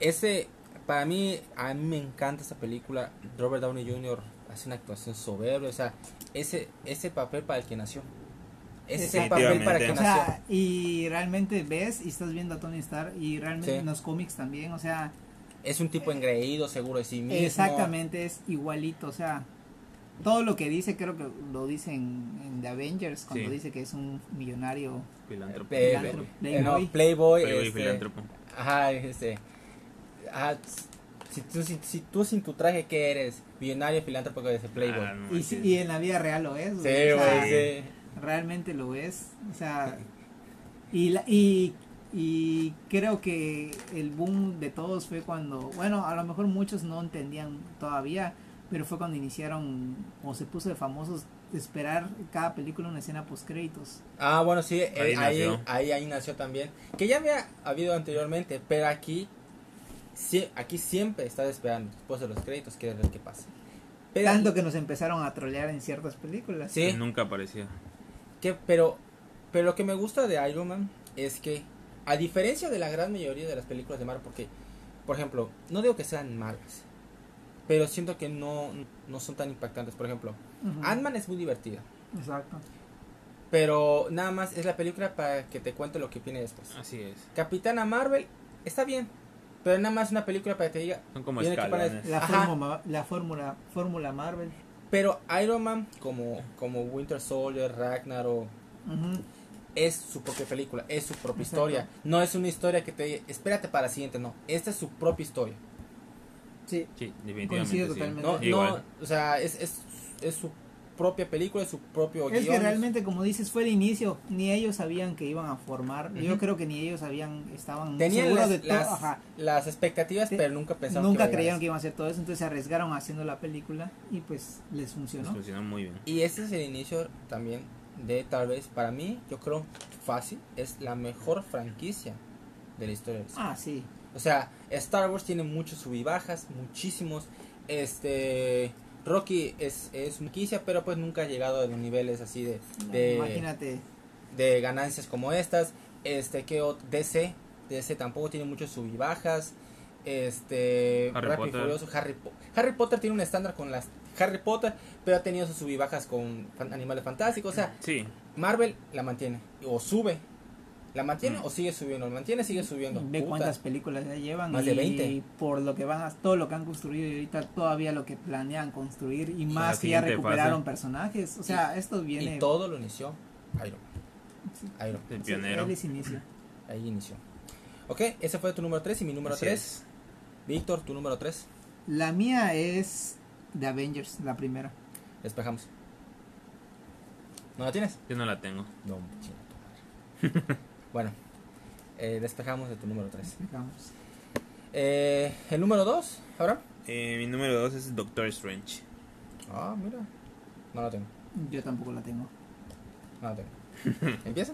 Ese, para mí, a mí me encanta esa película. Robert Downey Jr. hace una actuación soberbia. O sea, ese, ese papel para el que nació. Ese es el papel para el que O nació. y realmente ves y estás viendo a Tony Stark y realmente Sí. en los cómics también, o sea, Es un tipo engreído, seguro de sí mismo. exactamente es igualito, o sea, todo lo que dice creo que lo dice en, en The Avengers cuando Sí. dice que es un millonario. Filántropo. Eh, eh, no, Playboy. Playboy. Este, filántropo. Ajá, este. Ajá, si tú, si, si tú sin tu traje, ¿qué eres? Millonario, filántropo, que es Playboy. Ah, no Y, y en la vida real lo es. sí, güey, o sea, sí. realmente lo es. O sea, y, la- y, y creo que el boom de todos fue cuando, bueno, a lo mejor muchos no entendían todavía, pero fue cuando iniciaron o se puso de famosos esperar cada película una escena post créditos. Ah, bueno, sí, eh, Ahí ahí, ahí, nació. también. Que ya había habido anteriormente, pero aquí, sí, aquí siempre estás esperando después de los créditos que ver qué pasa. Pero, Tanto que nos empezaron a trolear en ciertas películas. Sí. Que nunca aparecía. que, pero, pero lo que me gusta de Iron Man es que, a diferencia de la gran mayoría de las películas de Marvel, porque, por ejemplo, no digo que sean malas, pero siento que no, no son tan impactantes. Por ejemplo, Ujú. Ant-Man es muy divertida, Exacto. pero nada más es la película para que te cuente lo que viene después. Así es. Capitana Marvel está bien, pero nada más una película para que te diga. Son como escalones. La fórmula, la fórmula, fórmula Marvel. Pero Iron Man, como, como Winter Soldier, Ragnarok, Ujú. es su propia película, es su propia Exacto. historia. No es una historia que te diga, espérate para la siguiente, no. Esta es su propia historia. Sí. Sí, definitivamente. Coincido sí. totalmente. No, Igual. no, o sea, es, es, es su propia película, es su propio Es que realmente, como dices, fue el inicio. Ni ellos sabían que iban a formar. Yo creo que ni ellos sabían, estaban Tenían seguros las, de todo. las, Ajá. las expectativas, Te- pero nunca pensaron Nunca que creyeron que iban a hacer todo eso, entonces se arriesgaron haciendo la película y pues les Les funcionó. funcionó muy bien. Y este es el inicio también de tal vez, para mí, yo creo fácil, es la mejor franquicia de la historia. Ah, sí. O sea, Star Wars tiene muchos sub y bajas, muchísimos. Este Rocky es, es franquicia, pero pues nunca ha llegado a los niveles así de, de, Imagínate. de ganancias como estas. Este que DC, DC tampoco tiene muchos sub y bajas. Este Harry Potter. Furioso, Harry, Po- Harry Potter tiene un estándar con las Harry Potter, pero ha tenido sus sub y bajas con fan- animales fantásticos. O sea, Sí, Marvel la mantiene o sube. La mantiene Mm. o sigue subiendo, la mantiene sigue subiendo. Ve Puta. cuántas películas ya llevan Más y de 20. por lo que van a todo lo que han construido y ahorita todavía lo que planean construir y más que ya recuperaron fase. personajes. O sea, esto viene Y todo lo inició Iron Sí. Man. Iron Man. el Sí, pionero. él. Ahí inició. Ok, ese fue tu número 3 y mi número Así 3. es. Víctor, tu número 3. La mía es The Avengers, la primera. Despejamos. ¿No la tienes? Yo no la tengo. No, Bueno, eh, despejamos de tu número 3. Digamos. Eh, el número 2, Abraham. Eh, mi número 2 es Doctor Strange. Ah, mira. No la tengo. Yo tampoco la tengo. No la tengo. ¿Empieza?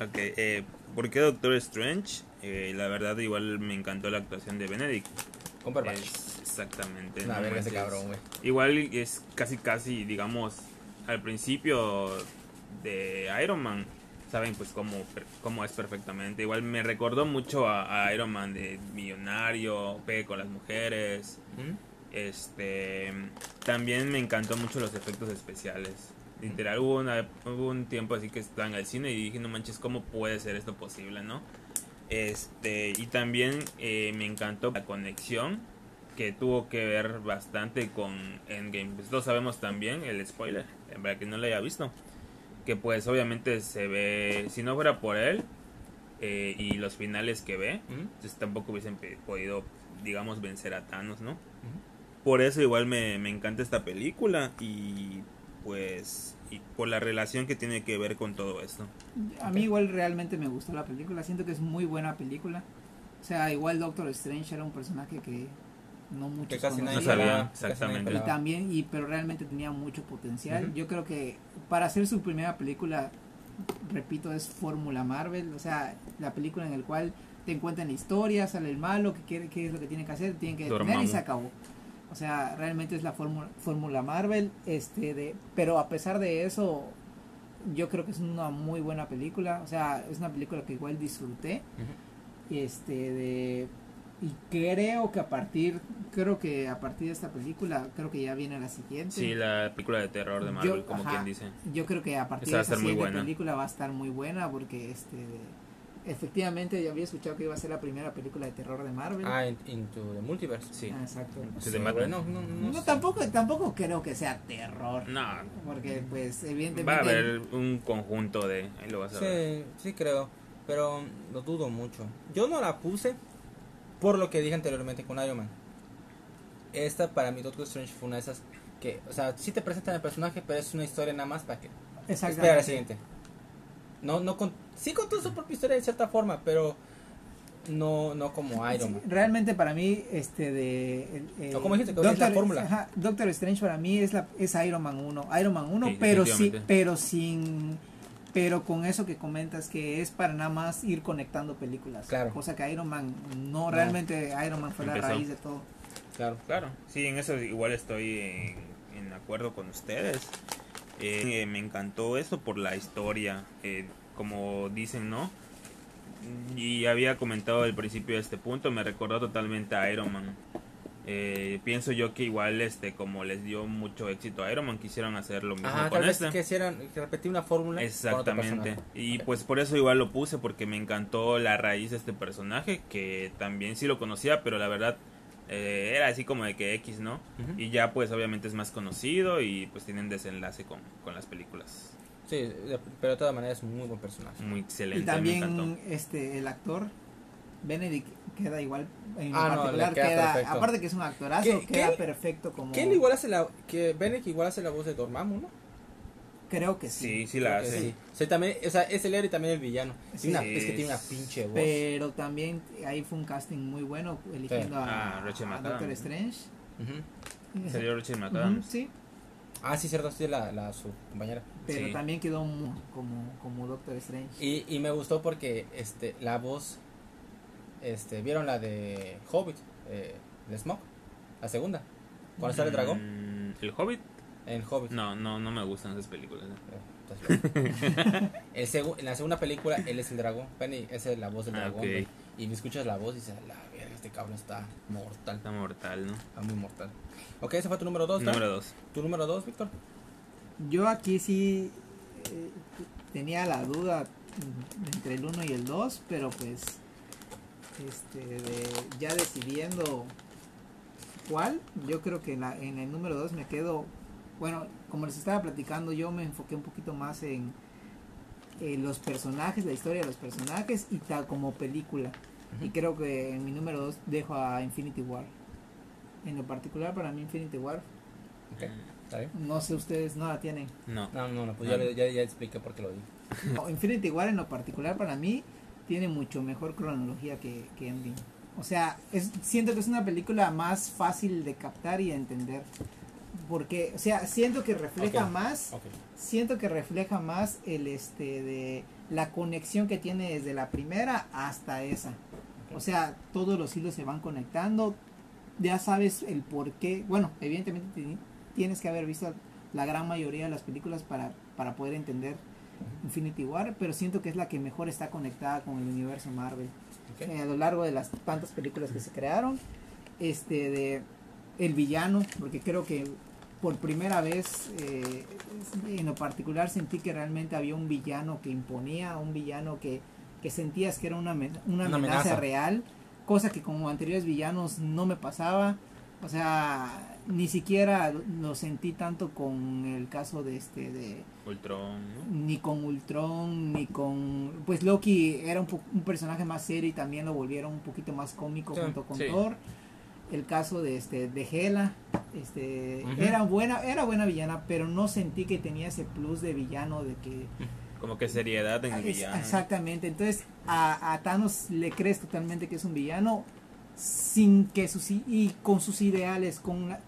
Ok, eh, ¿por qué Doctor Strange? Eh, la verdad, igual me encantó la actuación de Benedict. Cumberbatch. Es- exactamente. Una no verga ese cabrón, güey. Igual es casi, casi, digamos, al principio de Iron Man, saben pues cómo, cómo es perfectamente. Igual me recordó mucho a, a Iron Man de millonario, pegue con las mujeres. ¿Mm? Este, también me encantó mucho los efectos especiales. Literal, hubo, una- hubo un tiempo así que estaba en el cine y dije, no manches, ¿cómo puede ser esto posible, no? Este, y también eh, me encantó la conexión que tuvo que ver bastante con Endgame. Pues todos sabemos también el spoiler, para que no lo haya visto, que pues obviamente se ve, si no fuera por él eh, y los finales que ve, Ujú. pues tampoco hubiesen podido, digamos, vencer a Thanos, ¿no? Por eso igual me, me encanta esta película y pues y por la relación que tiene que ver con todo esto. A mí igual realmente me gustó la película, siento que es muy buena película. O sea, igual Doctor Strange era un personaje que no muchos Que casi nadie No sabía, exactamente. y también y pero realmente tenía mucho potencial. Yo creo que para hacer su primera película, repito, es Fórmula Marvel, o sea, la película en la cual te encuentran la historia, sale el malo, que quiere, qué es lo que tiene que hacer, tienen que detener y se acabó. O sea, realmente es la fórmula fórmula Marvel, este de pero a pesar de eso yo creo que es una muy buena película, o sea, es una película que igual disfruté. Este de y creo que a partir creo que a partir de esta película creo que ya viene la siguiente Sí, la película de terror de Marvel, Yo- como ajá. quien dice. yo creo que a partir Esa de esta siguiente película va a estar muy buena porque este efectivamente yo había escuchado que iba a ser la primera película de terror de Marvel Ah, in- Into the Multiverse. Sí. Ah, exacto Sí, bueno, no, no, no, sé. tampoco tampoco creo que sea terror No, porque pues evidentemente va a haber un conjunto de... Ahí lo vas a ver. Sí, sí creo, pero lo dudo mucho. Yo no la puse por lo que dije anteriormente con Iron Man. Esta para mí Doctor Strange fue una de esas que, o sea, sí te presentan el personaje, pero es una historia nada más para que Exactamente. espera la siguiente. No, no con, sí contó su propia historia de cierta forma, pero no, no como Iron Sí, Man. realmente para mí este de el- el- O como dijiste, que es la fórmula. ajá, Doctor Strange para mí es la es Iron Man 1 Iron Man 1 Sí, pero sí pero sin pero con eso que comentas que es para nada más ir conectando películas Claro. cosa que Iron Man no, No. realmente Iron Man fue la Empezó. raíz de todo Claro. Claro, sí, en eso igual estoy en, en acuerdo con ustedes. Eh, me encantó eso por la historia, eh, como dicen, ¿no? Y había comentado al principio de este punto, me recordó totalmente a Iron Man. Eh, pienso yo que igual, este, como les dio mucho éxito a Iron Man, quisieron hacer lo mismo Ajá, con tal vez este. que hicieran, que repetir una fórmula. con otro Exactamente. Y pues por eso igual lo puse, porque me encantó la raíz de este personaje, que también sí lo conocía, pero la verdad eh, era así como de que X, ¿no? Y ya pues obviamente es más conocido y pues tienen desenlace con, con las películas. Sí, pero de todas maneras es un muy buen personaje. Muy excelente, y también este el actor Benedict queda igual en Ah, no, particular queda queda, perfecto. aparte que es un actorazo ¿Qué- queda qué- perfecto como Que él igual hace la, que Bennett igual hace la voz de Dormammu, ¿no? creo que sí, Sí, sí la hace. sí. O sea, también, o sea, es el héroe y también el villano. Sí. una- es que tiene una pinche voz. pero también ahí fue un casting muy bueno eligiendo Ah, a, Rachel a McAdams. Doctor Strange Ujú. Salió Richard Ujú, McAdams. sí, Ah, sí, cierto, sí, la, la, su compañera. pero Sí. también quedó como, como Doctor Strange. Y, y me gustó porque este la voz, este, ¿vieron la de Hobbit? Eh, de Smoke, la segunda. Cuando sale el dragón Mm, ¿El Hobbit? en Hobbit. No, no, no me gustan esas películas. ¿eh? Eh, el segu- en la segunda película él es el dragón, Penny esa es la voz del Ah, dragón. Y me escuchas la voz y dices, la verga, este cabrón está mortal, Está mortal, ¿no? está muy mortal. Ok, ese fue tu número 2, Número dos. ¿Tu número 2, Víctor? Yo aquí sí eh, tenía la duda entre el 1 y el 2, pero pues este de- ya decidiendo cuál, yo creo que en, la- en el número 2 me quedo, bueno, como les estaba platicando, yo me enfoqué un poquito más en, en los personajes, la historia de los personajes y tal como película. Y creo que en mi número 2 dejo a Infinity War. En lo particular para mí Infinity War, Ok, ¿está bien? no sé ustedes no la tienen. No. No, no, no, pues No. ya, le- ya, ya expliqué por qué lo dije. No, Infinity War en lo particular para mí tiene mucho mejor cronología que, que Endgame. O sea, es, siento que es una película más fácil de captar y de entender. Porque, o sea, siento que refleja más, siento que refleja más el este de la conexión que tiene desde la primera hasta esa. O sea, todos los hilos se van conectando. Ya sabes el por qué. Bueno, evidentemente ti- tienes que haber visto la gran mayoría de las películas para, para poder entender Infinity War, pero siento que es la que mejor está conectada con el universo Marvel. Ok. Eh, a lo largo de las tantas películas que se crearon, este de el villano, porque creo que por primera vez eh, en lo particular sentí que realmente había un villano que imponía, un villano que, que sentías que era una, amen- una Una amenaza, amenaza. real, cosa que con anteriores villanos no me pasaba. O sea, ni siquiera lo sentí tanto con el caso de este de Ultron, ¿no? ni con Ultron ni con pues Loki era un, po- un personaje más serio y también lo volvieron un poquito más cómico Sí, junto con sí. Thor el caso de este de Hela este era buena era buena villana pero no sentí que tenía ese plus de villano de que Como que seriedad en el es- villano. exactamente entonces a, a Thanos le crees totalmente que es un villano sin que sus i- y con sus ideales con la-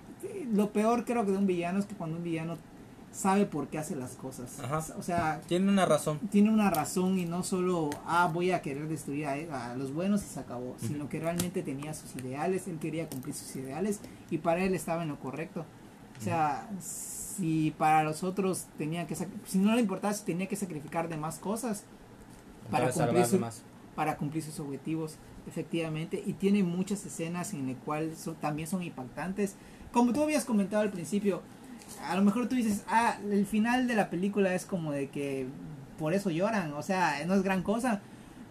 lo peor creo que de un villano es que cuando un villano sabe por qué hace las cosas Ajá. o sea Tiene una razón. tiene una razón y no solo ah voy a querer destruir a, a los buenos y se acabó sino que realmente tenía sus ideales él quería cumplir sus ideales y para él estaba en lo correcto o sea si para los otros tenía que si no le importaba si tenía que sacrificar demás cosas para Para cumplir, su- más. para cumplir sus objetivos efectivamente y tiene muchas escenas en las cuales son- también son impactantes como tú habías comentado al principio a lo mejor tú dices ah el final de la película es como de que por eso lloran o sea no es gran cosa.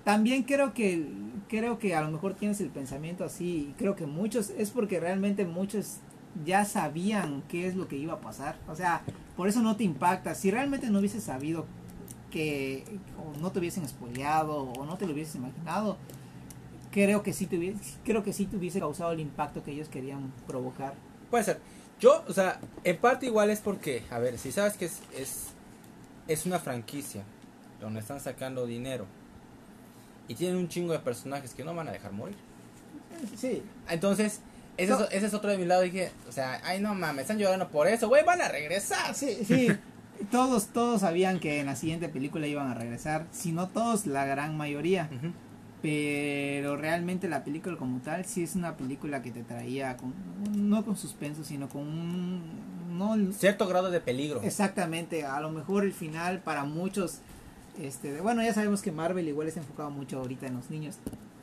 También creo que creo que a lo mejor tienes el pensamiento así y creo que muchos es porque realmente muchos ya sabían qué es lo que iba a pasar. O sea por eso no te impacta. Si realmente no hubieses sabido que o no te hubiesen spoileado o no te lo hubieses imaginado creo que sí te hubiese, creo que sí te hubiese causado el impacto que ellos querían provocar Puede ser. Yo, o sea, en parte igual es porque, a ver, si sabes que es, es, es una franquicia donde están sacando dinero y tienen un chingo de personajes que no van a dejar morir. sí Entonces, ese, No. es, ese es otro de mi lado. Dije, o sea, ay no mames, están llorando por eso, güey, van a regresar. sí sí todos todos sabían que en la siguiente película iban a regresar si no todos la gran mayoría Ujú. Pero realmente la película como tal sí es una película que te traía con no con suspenso sino con un no Cierto grado de peligro. exactamente a lo mejor el final para muchos este de- bueno ya sabemos que Marvel igual está enfocado mucho ahorita en los niños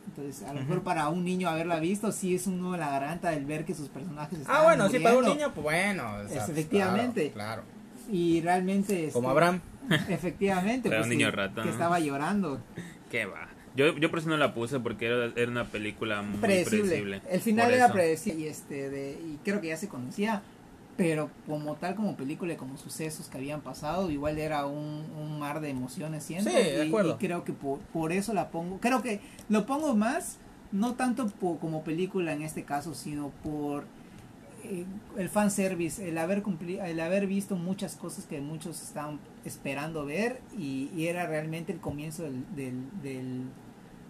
entonces a lo mejor para un niño haberla visto sí es un nudo en la garganta el ver que sus personajes Ah, estaban bueno, sí, para un niño, pues bueno. o sea, Es, efectivamente. Claro. y realmente Como este, Abraham. efectivamente Era pues, un niño que- rata, que ¿no? estaba llorando ¿Qué va? Yo, yo por eso no la puse porque era, era una película muy predecible. predecible. El final Por era eso. predecible y este de y creo que ya se conocía, pero como tal como película y como sucesos que habían pasado, igual era un, un mar de emociones siento Sí, de y- acuerdo. y, creo que por, por eso la pongo, creo que lo pongo más no tanto po- como película en este caso, sino por eh, el fan service, el haber cumpli- el haber visto muchas cosas que muchos estaban esperando ver y, y era realmente el comienzo del, del, del,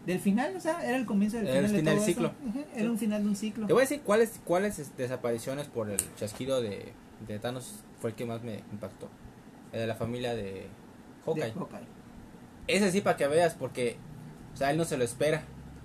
del final, o sea, era el comienzo del Era el final, de final todo del ciclo. esto. Era un final de un ciclo. Te voy a decir cuáles cuáles es- desapariciones por el chasquido de, de Thanos fue el que más me impactó. El de la familia de Hawkeye. De Hawkeye. Ese sí para que veas porque o sea, él no se lo espera.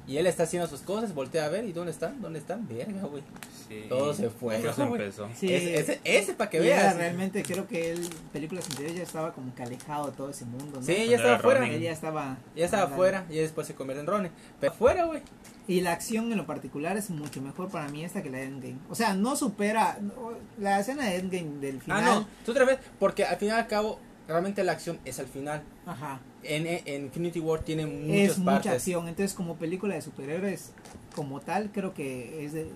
Y él está haciendo sus cosas, voltea a ver y ¿dónde están? ¿Dónde están? Verga, güey. Sí. Todo se fue. Por eso empezó. Sí, Ese, ese, para que y era veas. realmente creo que él, películas anteriores ya estaba como que alejado de todo ese mundo, ¿no? Sí, ya estaba era afuera. Ronin. Él ya estaba Ya estaba Ah, afuera y después se convierte en Ronin. Pero afuera, güey. Y la acción en lo particular es mucho mejor para mí esta que la de Endgame. O sea, no supera no, la escena de Endgame del final. Ah, no. Tú otra vez, porque al final y al cabo, realmente la acción es al final. Ajá. En, en Infinity War tiene muchas es mucha acción. Entonces, como película de superhéroes, como tal, creo que es de,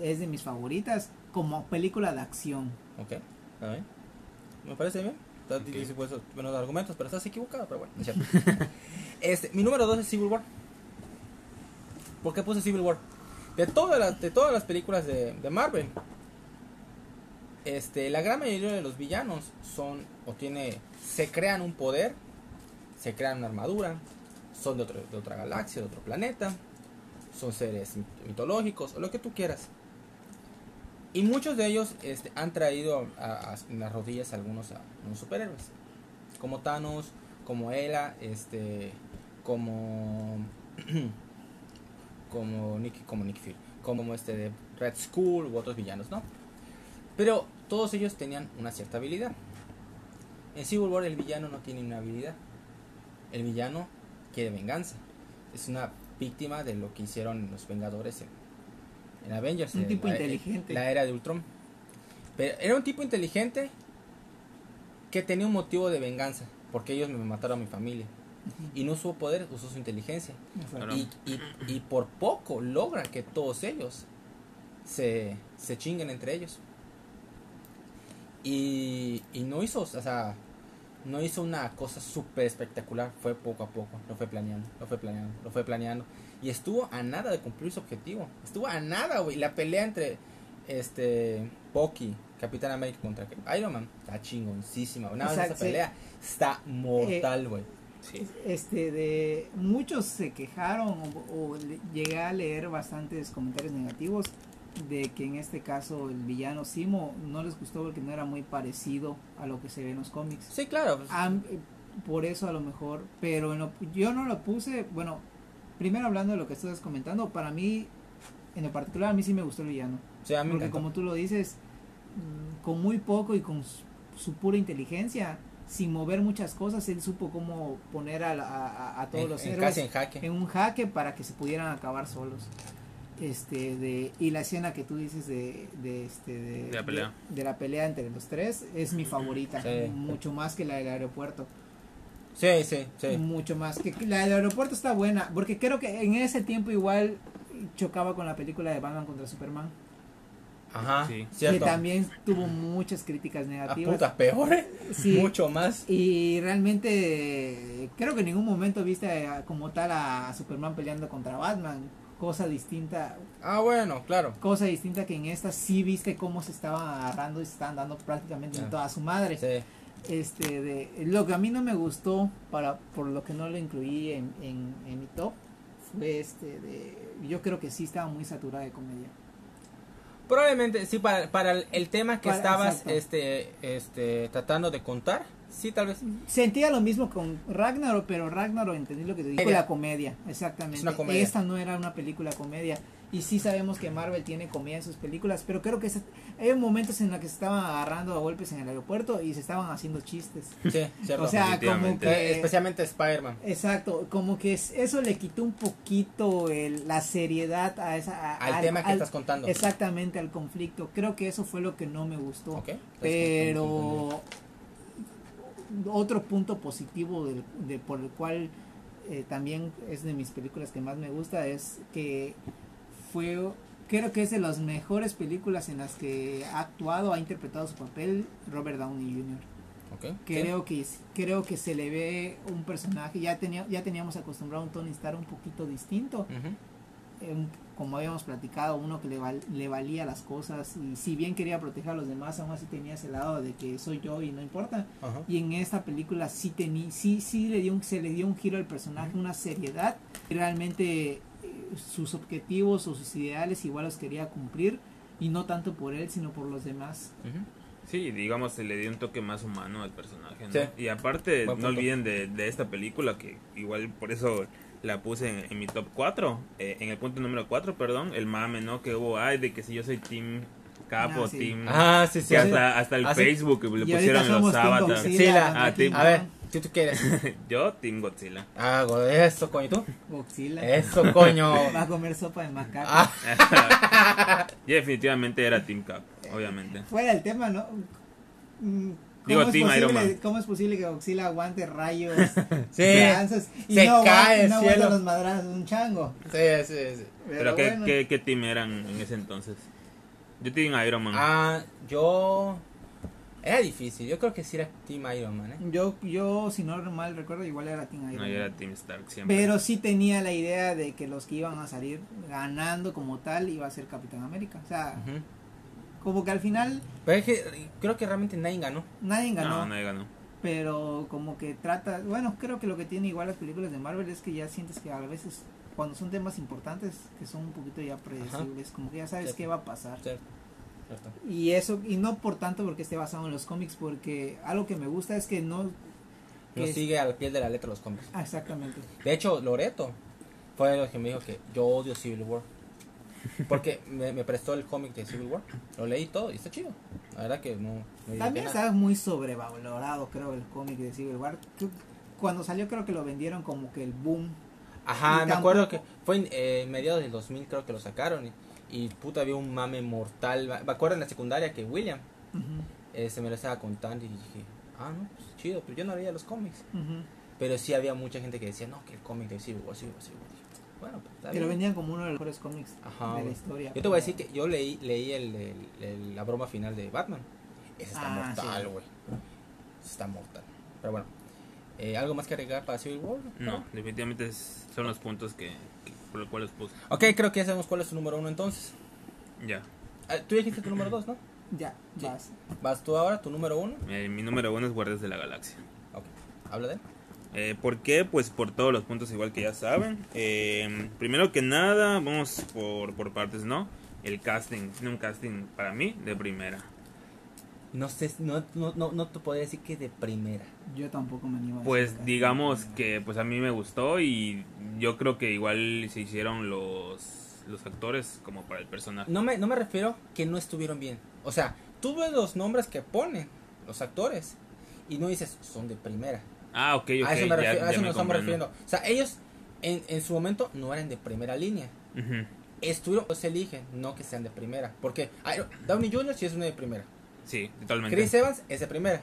es de mis favoritas. Como película de acción. Ok, está bien. Me parece bien. Estás difícil pues, buenos argumentos, pero estás equivocado, pero bueno. este, mi número 2 es Civil War. ¿Por qué puse Civil War? De todas las, de todas las películas de, de Marvel, este, la gran mayoría de los villanos son o tiene se crean un poder, se crean una armadura, son de, otro- de otra galaxia, de otro planeta, son seres mit- mitológicos o lo que tú quieras. Y muchos de ellos este, han traído en las rodillas a algunos, a algunos superhéroes. Como Thanos, como Ela, este, como como Nick, como Nick Fury, como este de Red Skull u otros villanos, ¿no? Pero todos ellos tenían una cierta habilidad. En Civil War el villano no tiene una habilidad. El villano quiere venganza. Es una víctima de lo que hicieron los Vengadores en, en Avengers. Un tipo la- inteligente. La era de Ultron. Pero era un tipo inteligente que tenía un motivo de venganza. Porque ellos me mataron a mi familia. Y no usó poder, usó su inteligencia. Claro. Y, y, y por poco logra que todos ellos se, se chinguen entre ellos. Y, y no hizo, o sea, no hizo una cosa súper espectacular, fue poco a poco, lo fue planeando, lo fue planeando, lo fue planeando. Y estuvo a nada de cumplir su objetivo, estuvo a nada, güey. La pelea entre este Bucky, Capitán América contra Iron Man, está chingoncísima. Una vez Exacto, esa sí. pelea está mortal, güey. Sí. Este, de muchos se quejaron o, o le- llegué a leer bastantes comentarios negativos de que en este caso el villano Simo no les gustó porque no era muy parecido a lo que se ve en los cómics. Sí, claro. pues, eh, por eso a lo mejor, pero en lo- yo no lo puse, bueno, primero hablando de lo que estás comentando, para mí, en lo particular, a mí sí me gustó el villano. sí, a mí Porque como tú lo dices, mm, con muy poco y con su, su pura inteligencia, sin mover muchas cosas, él supo cómo poner a, a- a- todos En- los en héroes casi en jaque. en un jaque para que se pudieran acabar solos. Este de y la escena que tú dices de, de este de, De la pelea. de- de la pelea entre los tres es mi favorita, Sí. mucho más que la del aeropuerto. Sí, sí, sí. Mucho más. Que la del aeropuerto está buena. Porque creo que en ese tiempo igual chocaba con la película de Batman contra Superman. Ajá, Sí. cierto. Que también tuvo muchas críticas A negativas. puta, peor, ¿eh? Sí. Mucho más. Y realmente creo que en ningún momento viste a- como tal a Superman peleando contra Batman. Cosa distinta. Ah, bueno, claro. Cosa distinta que en esta sí viste cómo se estaban agarrando y se estaban dando prácticamente en Ah. toda su madre. Sí. este de lo que a mí no me gustó para por lo que no lo incluí en, en, en mi top fue este de yo creo que sí estaba muy saturada de comedia Probablemente, sí, para, para el, el tema que Para- estabas exacto. este, este, tratando de contar, sí, tal vez. sentía lo mismo con Ragnarok pero Ragnarok entendí lo que te dijo Comedia. la comedia exactamente Es una comedia. esta no era una película comedia y sí sabemos que Marvel tiene comedia en sus películas pero creo que se- hay momentos en los que se estaban agarrando a golpes en el aeropuerto y se estaban haciendo chistes Sí, cierto. o sea como que especialmente Spider-Man. Exacto, como que es- eso le quitó un poquito el- la seriedad a esa, a- Al tema que estás contando. Exactamente, al conflicto. Creo que eso fue lo que no me gustó. Ok. Pero otro punto positivo del- de, por el cual eh, también es de mis películas que más me gusta es que fue creo que es de las mejores películas en las que ha actuado ha interpretado su papel Robert Downey Jr Ok, creo que creo que se le ve un personaje ya tenía ya teníamos acostumbrado a un Tony Stark un poquito distinto. Un- como habíamos platicado uno que le, val- le valía las cosas y si bien quería proteger a los demás aún así tenía ese lado de que soy yo y no importa Ajá. y en esta película sí tení, sí sí le dio un, se le dio un giro al personaje una seriedad y realmente eh, sus objetivos o sus ideales igual los quería cumplir y no tanto por él sino por los demás. Sí, digamos, se le dio un toque más humano al personaje, ¿no? Sí. Y aparte, Buen no punto. olviden de, de esta película, que igual por eso la puse en, en mi top 4, eh, en el punto número 4, perdón, el mame, ¿no? Que hubo, ay, de que si yo soy Team Capo, Ah, sí. Team... Ah, sí, sí. que hasta, hasta el Ah, sí. Facebook le pusieron los Team avatars. Godzilla, ah, Team- A ver. ¿tú, tú quieres? yo, Team Godzilla. Ah, eso, coño, ¿y tú? Godzilla. Eso, coño. Va a comer sopa de macaco. Ah, Yo definitivamente era Team Cap, obviamente. Fuera el tema, ¿no? Mm, ¿Cómo, Digo, Team Iron Man. ¿Cómo es posible que Godzilla aguante rayos, sí. lanzas y se no, cae no aguanta cielo. los madrazos de un chango? Sí, sí, sí. Pero, ¿qué, bueno, qué, qué team eran en ese entonces? Yo Team Iron Man. Ah, yo... Era difícil. Yo creo que sí era Team Iron Man, ¿eh? yo, yo, si no mal recuerdo, igual era Team Iron no, Man. yo era Team Stark siempre. Pero sí tenía la idea de que los que iban a salir ganando como tal iba a ser Capitán América. O sea. Como que al final Pero es que creo que realmente nadie ganó. nadie ganó. No, nadie ganó. pero como que trata, bueno, creo que lo que tiene igual las películas de Marvel es que ya sientes que a veces cuando son temas importantes que son un poquito ya predecibles, como que ya sabes Cierto. qué va a pasar. Cierto. Cierto. Y eso y no por tanto porque esté basado en los cómics, porque algo que me gusta es que no que es- sigue a la piel de la letra los cómics. Ah, exactamente. De hecho, Loreto fue el que me dijo que yo odio Civil War. Porque me, me prestó el cómic de Civil War. Lo leí todo y está chido. La verdad que no. no También está muy sobrevalorado, creo, el cómic de Civil War. Cuando salió creo que lo vendieron como que el boom. Ajá, me acuerdo que fue en eh, mediados del 2000 creo que lo sacaron. Y, y puta, había un mame mortal. Me acuerdo en la secundaria que William eh, se me lo estaba contando y dije, ah, no, pues chido, pero yo no leía los cómics. Pero sí había mucha gente que decía, no, que el cómic de Civil War, Civil War, Civil War. Bueno, pues, Que lo vendían como uno de los mejores cómics Ajá, de la historia. Yo te voy a decir que yo leí, leí el, el- el- la broma final de Batman. Ese está Ah, mortal, sí. güey. Ese Está mortal. Pero bueno. Eh, ¿Algo más que agregar para Civil War? No, definitivamente es- son los puntos que, que- por los cuales puse. Ok, creo que ya sabemos cuál es tu número uno entonces. Ya. Ah, Tú dijiste tu número dos, ¿no? Ya, Sí. vas. Vas tú ahora, tu número uno. Eh, mi número uno es Guardias de la Galaxia. Ok, habla de él. Eh, ¿Por qué? Pues por todos los puntos igual que ya saben. Eh, primero que nada, vamos por, por partes, ¿no? El casting, tiene un casting para mí de primera. No sé, no, no, no, no te podría decir que de primera. Yo tampoco me animo a Pues decir digamos que pues a mí me gustó y yo creo que igual se hicieron los, los actores como para el personaje. No me, no me refiero que no estuvieron bien. O sea, tú ves los nombres que ponen los actores y no dices son de primera. Ah, ok, ok. a eso, me ya- a eso me nos estamos refiriendo. O sea, ellos en, en su momento no eran de primera línea. Ujú. Estuvieron, se eligen, no que sean de primera. Porque Downey Jr. sí es una de primera. Sí, totalmente. Chris Evans es de primera.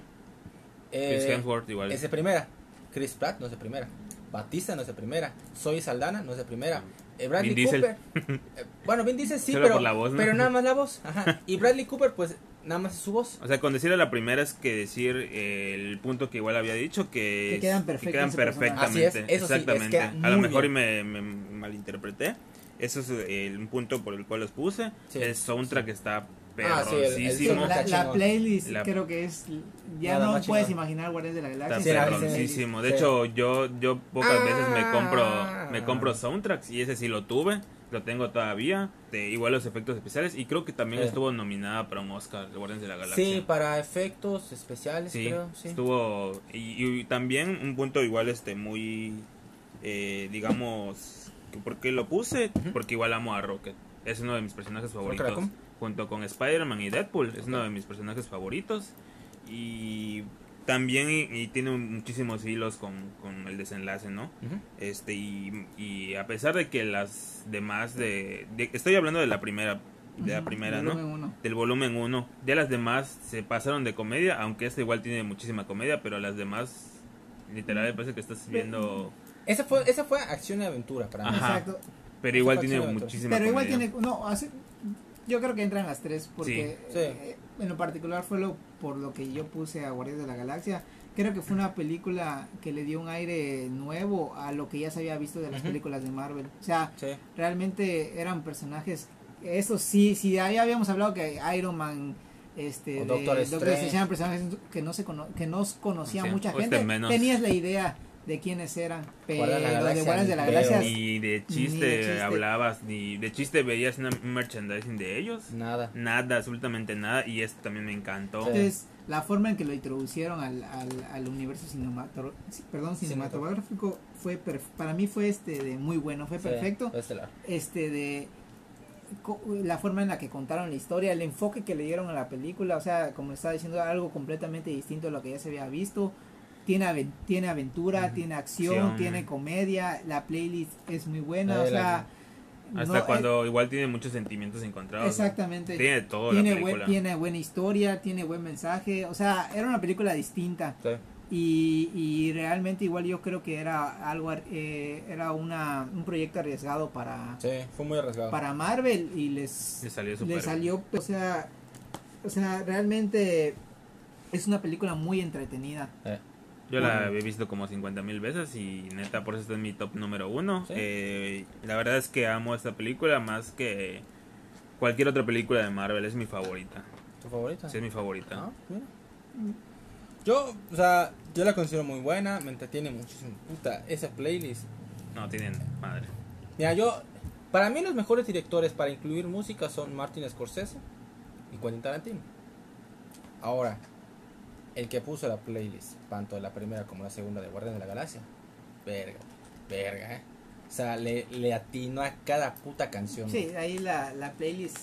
Eh, Chris Hemsworth igual. es de primera. Chris Pratt no es de primera. Batista no es de primera. Zoe Saldana no es de primera. Eh, Bradley Vin. Cooper. eh, bueno, Vin Diesel sí, Solo pero, pero nada más la voz. Ajá. Y Bradley Cooper, pues nada más es su voz. O sea, con decir a la primera es que decir eh, el punto que igual había dicho que, Que quedan que quedan perfectamente. Así es, eso sí, es que exactamente. queda a lo mejor y me, me malinterpreté. Eso es eh, un punto por el cual los puse. Sí. el soundtrack está Ah, sí, el- el La, está la chingón. playlist La- creo que es ya no puedes chingón. imaginar Guardianes de la Está Galaxia. La- perroncísimo. De sí. hecho, yo, yo pocas veces me compro, Ah. me compro soundtracks y ese sí lo tuve. Lo tengo todavía. De, igual los efectos especiales. Y creo que también Sí. estuvo nominada para un Oscar de Guardianes de la Galaxia. Sí, para efectos especiales, Sí, creo. Sí. estuvo y, y también un punto igual este muy eh, digamos por qué lo puse porque igual amo a Rocket es uno de mis personajes favoritos junto con Spider-Man y Deadpool es uno de mis personajes favoritos y también y, y tiene muchísimos hilos con, con el desenlace no este y, y a pesar de que las demás de, de- estoy hablando de la primera de la Ujú, primera no volumen uno. del volumen 1. Ya las demás se pasaron de comedia, aunque esta igual tiene muchísima comedia, pero las demás, literal, me parece que estás viendo... Ese fue, ese fue acción y aventura para mí. Ajá. Exacto. Pero igual Esa tiene muchísima Pero igual comedia. tiene, no, hace- yo creo que entran las tres porque Sí. Sí. eh, en lo particular fue lo por lo que yo puse a Guardianes de la Galaxia. Creo que fue una película que le dio un aire nuevo a lo que ya se había visto de las películas de Marvel. O sea, Sí. realmente eran personajes eso sí, sí ahí habíamos hablado que Iron Man este O de Doctor Strange. Strange eran personajes que no se cono- que no conocía Sí, mucha este gente. menos. Tenías la idea de quiénes eran, pero de de Galaxia, Guardianes de la ni Galaxia Ni de Ni chiste, de chiste. hablabas, ni de chiste veías una un merchandising de ellos. Nada. Nada, absolutamente nada. Y esto también me encantó. Sí. Entonces, la forma en que lo introducieron al, al, al universo perdón, cinematográfico fue perf- para mí fue este de muy bueno, fue Sí, perfecto. estelar. Este de la forma en la que contaron la historia, el enfoque que le dieron a la película, o sea, como estaba diciendo, algo completamente distinto a lo que ya se había visto. Tiene, tiene aventura, tiene acción, Acción. tiene comedia, la playlist es muy buena, Eh, o sea, Hasta no, cuando igual tiene muchos sentimientos encontrados. ¿no? Exactamente. Tiene todo tiene, la buen- película. tiene buena historia, tiene buen mensaje, o sea, era una película distinta Sí. y, y realmente igual yo creo que era algo, eh, era una, un proyecto arriesgado para, Sí, fue muy arriesgado. para Marvel y les, Le salió le súper salió, o sea, o sea, realmente es una película muy entretenida. Eh, Yo la he visto como 50 mil veces y neta por eso está en mi top número uno. ¿Sí? Eh, la verdad es que amo esta película más que cualquier otra película de Marvel. Es mi favorita. ¿Tu favorita? Sí, es mi favorita. Ah, mira. Yo, o sea, yo la considero muy buena, me entretiene muchísimo. Puta, esa playlist. No, tienen madre. Mira, yo, para mí los mejores directores para incluir música son Martin Scorsese y Quentin Tarantino. Ahora, el que puso la playlist, tanto la primera como la segunda de Guardianes de la Galaxia, verga, verga, eh. O sea, le, le atinó a cada puta canción. Sí, ahí la, la playlist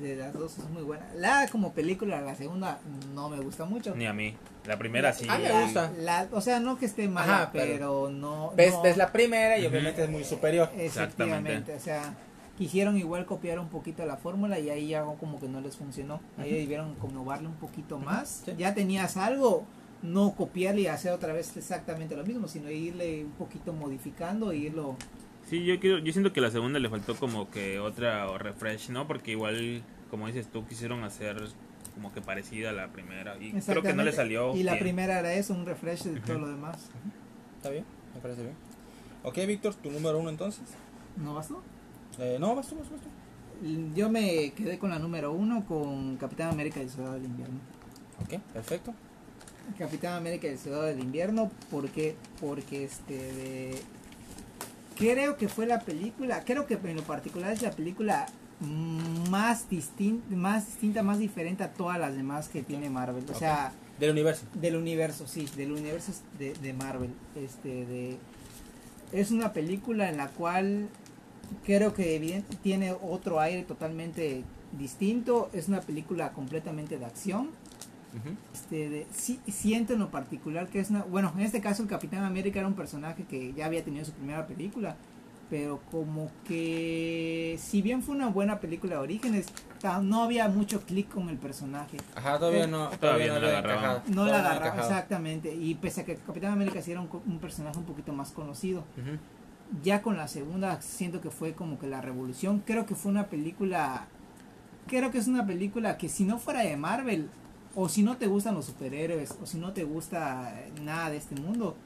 de las dos es muy buena. La como película, la segunda no me gusta mucho. Ni a mí. La primera sí. A mí me gusta. La- o sea, no que esté mala, Ajá, pero- pero, no. Ves, no- ves la primera y obviamente es muy superior. Efectivamente, o sea, quisieron igual copiar un poquito la fórmula y ahí ya como que no les funcionó. Ahí Ujú. debieron innovarle un poquito más. sí. Ya tenías algo, no copiarle y hacer otra vez exactamente lo mismo, sino irle un poquito modificando e irlo Sí, yo quiero, yo siento que la segunda le faltó como que otra refresh, ¿no? Porque igual, como dices tú, quisieron hacer como que parecida a la primera y creo que no le salió. Y la bien. primera era eso, un refresh de todo lo demás. ¿Está bien? Me parece bien. Ok, Víctor, tu número uno entonces. ¿No bastó? Eh, no, vas tú, vas tú, vas tú. Yo me quedé con la número uno con Capitán América y el Soldado del Invierno. Ok, perfecto. Capitán América y el Soldado del Invierno porque porque este de- creo que fue la película creo que en lo particular es la película más distinta más distinta más diferente a todas las demás que tiene Marvel o sea Del universo. del universo sí del universo de, de Marvel este de es una película en la cual creo que evidente tiene otro aire totalmente distinto. Es una película completamente de acción. Este, de- sí, siento en lo particular que es una, bueno, en este caso el Capitán América era un personaje que ya había tenido su primera película, pero como que si bien fue una buena película de orígenes, no había mucho clic con el personaje. Ajá, todavía Eh, no, todavía no la encajado, No la agarraba, exactamente, y pese a que Capitán América sí era un, co- un personaje un poquito más conocido, Ujú. Ya con la segunda siento que fue como que la revolución, creo que fue una película, creo que es una película que si no fuera de Marvel, o si no te gustan los superhéroes, o si no te gusta nada de este mundo,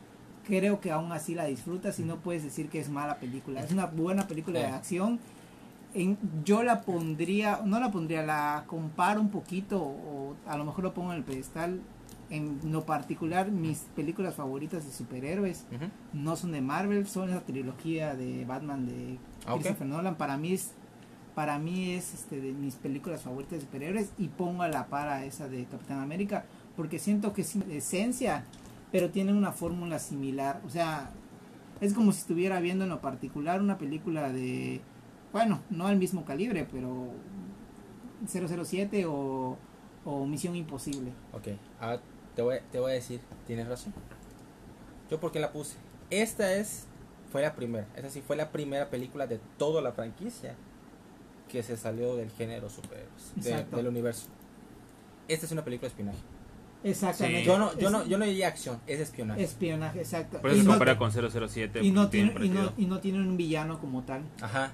creo que aún así la disfrutas y no puedes decir que es mala película, es una buena película de acción. En, yo la pondría, no la pondría, la comparo un poquito, o a lo mejor lo pongo en el pedestal. En lo particular, mis películas favoritas de superhéroes no son de Marvel, son esa trilogía de Batman de Ah. Christopher Nolan. Para mí es, para mí es este, de mis películas favoritas de superhéroes y pongo a la para esa de Capitán América porque siento que es esencia, pero tiene una fórmula similar. O sea, es como si estuviera viendo en lo particular una película de, bueno, no al mismo calibre, pero 007 o, o Misión Imposible. Ok, ahora te voy, te voy a decir, tienes razón. Yo porque la puse. Esta es, fue la primera, esta sí fue la primera película de toda la franquicia que se salió del género superhéroes, de- del universo. Esta es una película de espionaje. Exactamente. Sí. Yo no, yo Es- no, yo no diría acción, es espionaje. Espionaje, exacto. Por Y eso se no compara te- con 007. y no, tiene, y, no, y tienen un villano como tal. Ajá.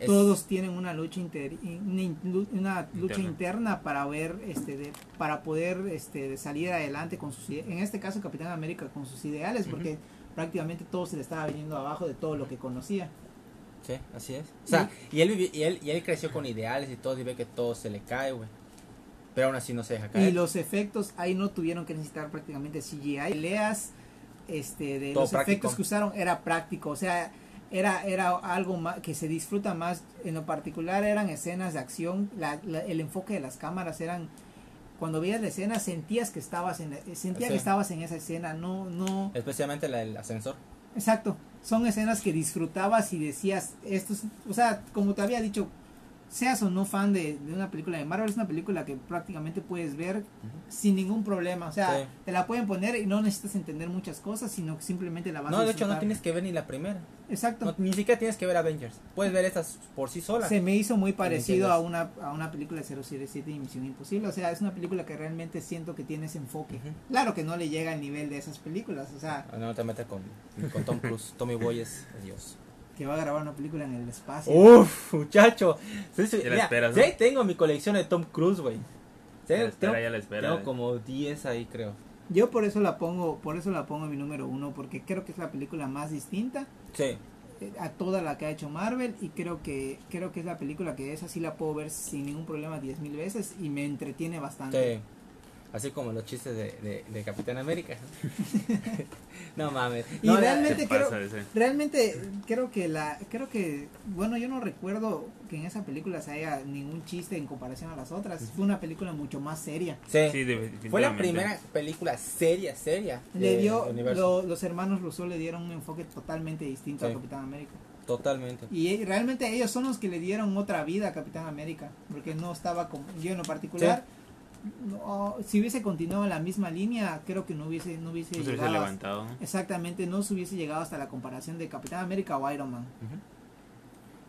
Es- Todos tienen una lucha inter- una, in- una lucha Interna. interna para ver este de, para poder este de salir adelante con sus en este caso Capitán América con sus ideales porque prácticamente todo se le estaba viniendo abajo de todo lo que conocía. Sí, así es. O sea, y él, y él, y él creció con ideales y todo, y ve que todo se le cae, güey. Pero aún así no se deja Y caer. los efectos ahí no tuvieron que necesitar prácticamente CGI. Peleas este de Todo los práctico. efectos que usaron era práctico, o sea, era era algo más que se disfruta más en lo particular eran escenas de acción, la- la- el enfoque de las cámaras eran cuando veías la escena sentías que estabas en la- sentía Sí. que estabas en esa escena, no no Especialmente la del ascensor. Exacto, son escenas que disfrutabas y decías, esto es, o sea, como te había dicho, seas o no fan de, de una película de Marvel, es una película que prácticamente puedes ver sin ningún problema, o sea, Sí. te la pueden poner y no necesitas entender muchas cosas, sino que simplemente la vas No, a de hecho no tienes que ver ni la primera. Exacto. No, ni siquiera tienes que ver Avengers. Puedes ver estas por sí solas. Se me hizo muy parecido a una, a una película de 007 y Misión Imposible. O sea, es una película que realmente siento que tiene ese enfoque. Ujú. Claro que no le llega al nivel de esas películas. O sea, Ah, No te metas con, con Tom Cruise. Tommy Boy es Dios. Que va a grabar una película en el espacio. Uf, muchacho. Sí, sí, mira, esperas, sí, ¿no? tengo mi colección de Tom Cruise, güey. Sí, Ya la espera, tengo, ya la espera. tengo como 10 ahí, creo. Yo por eso la pongo, por eso la pongo en mi número uno, porque creo que es la película más distinta Sí. eh, a toda la que ha hecho Marvel y creo que creo que es la película que esa sí la puedo ver sin ningún problema 10.000 veces y me entretiene bastante. Sí. Así como los chistes de, de, de Capitán América. no mames. Y No, la- realmente creo, pasa ese. realmente creo que la creo que bueno yo no recuerdo que en esa película se haya ningún chiste en comparación a las otras fue una película mucho más seria Sí. Sí, definitivamente. Fue la primera película seria, seria. le dio lo- los hermanos Russo le dieron un enfoque totalmente distinto Sí. a Capitán América Totalmente. y eh, realmente ellos son los que le dieron otra vida a Capitán América porque no estaba con yo en lo particular no, si hubiese continuado en la misma línea creo que no hubiese no hubiese No se hubiese llegado a- levantado. ¿no? exactamente no se hubiese llegado hasta la comparación de Capitán América o Iron Man.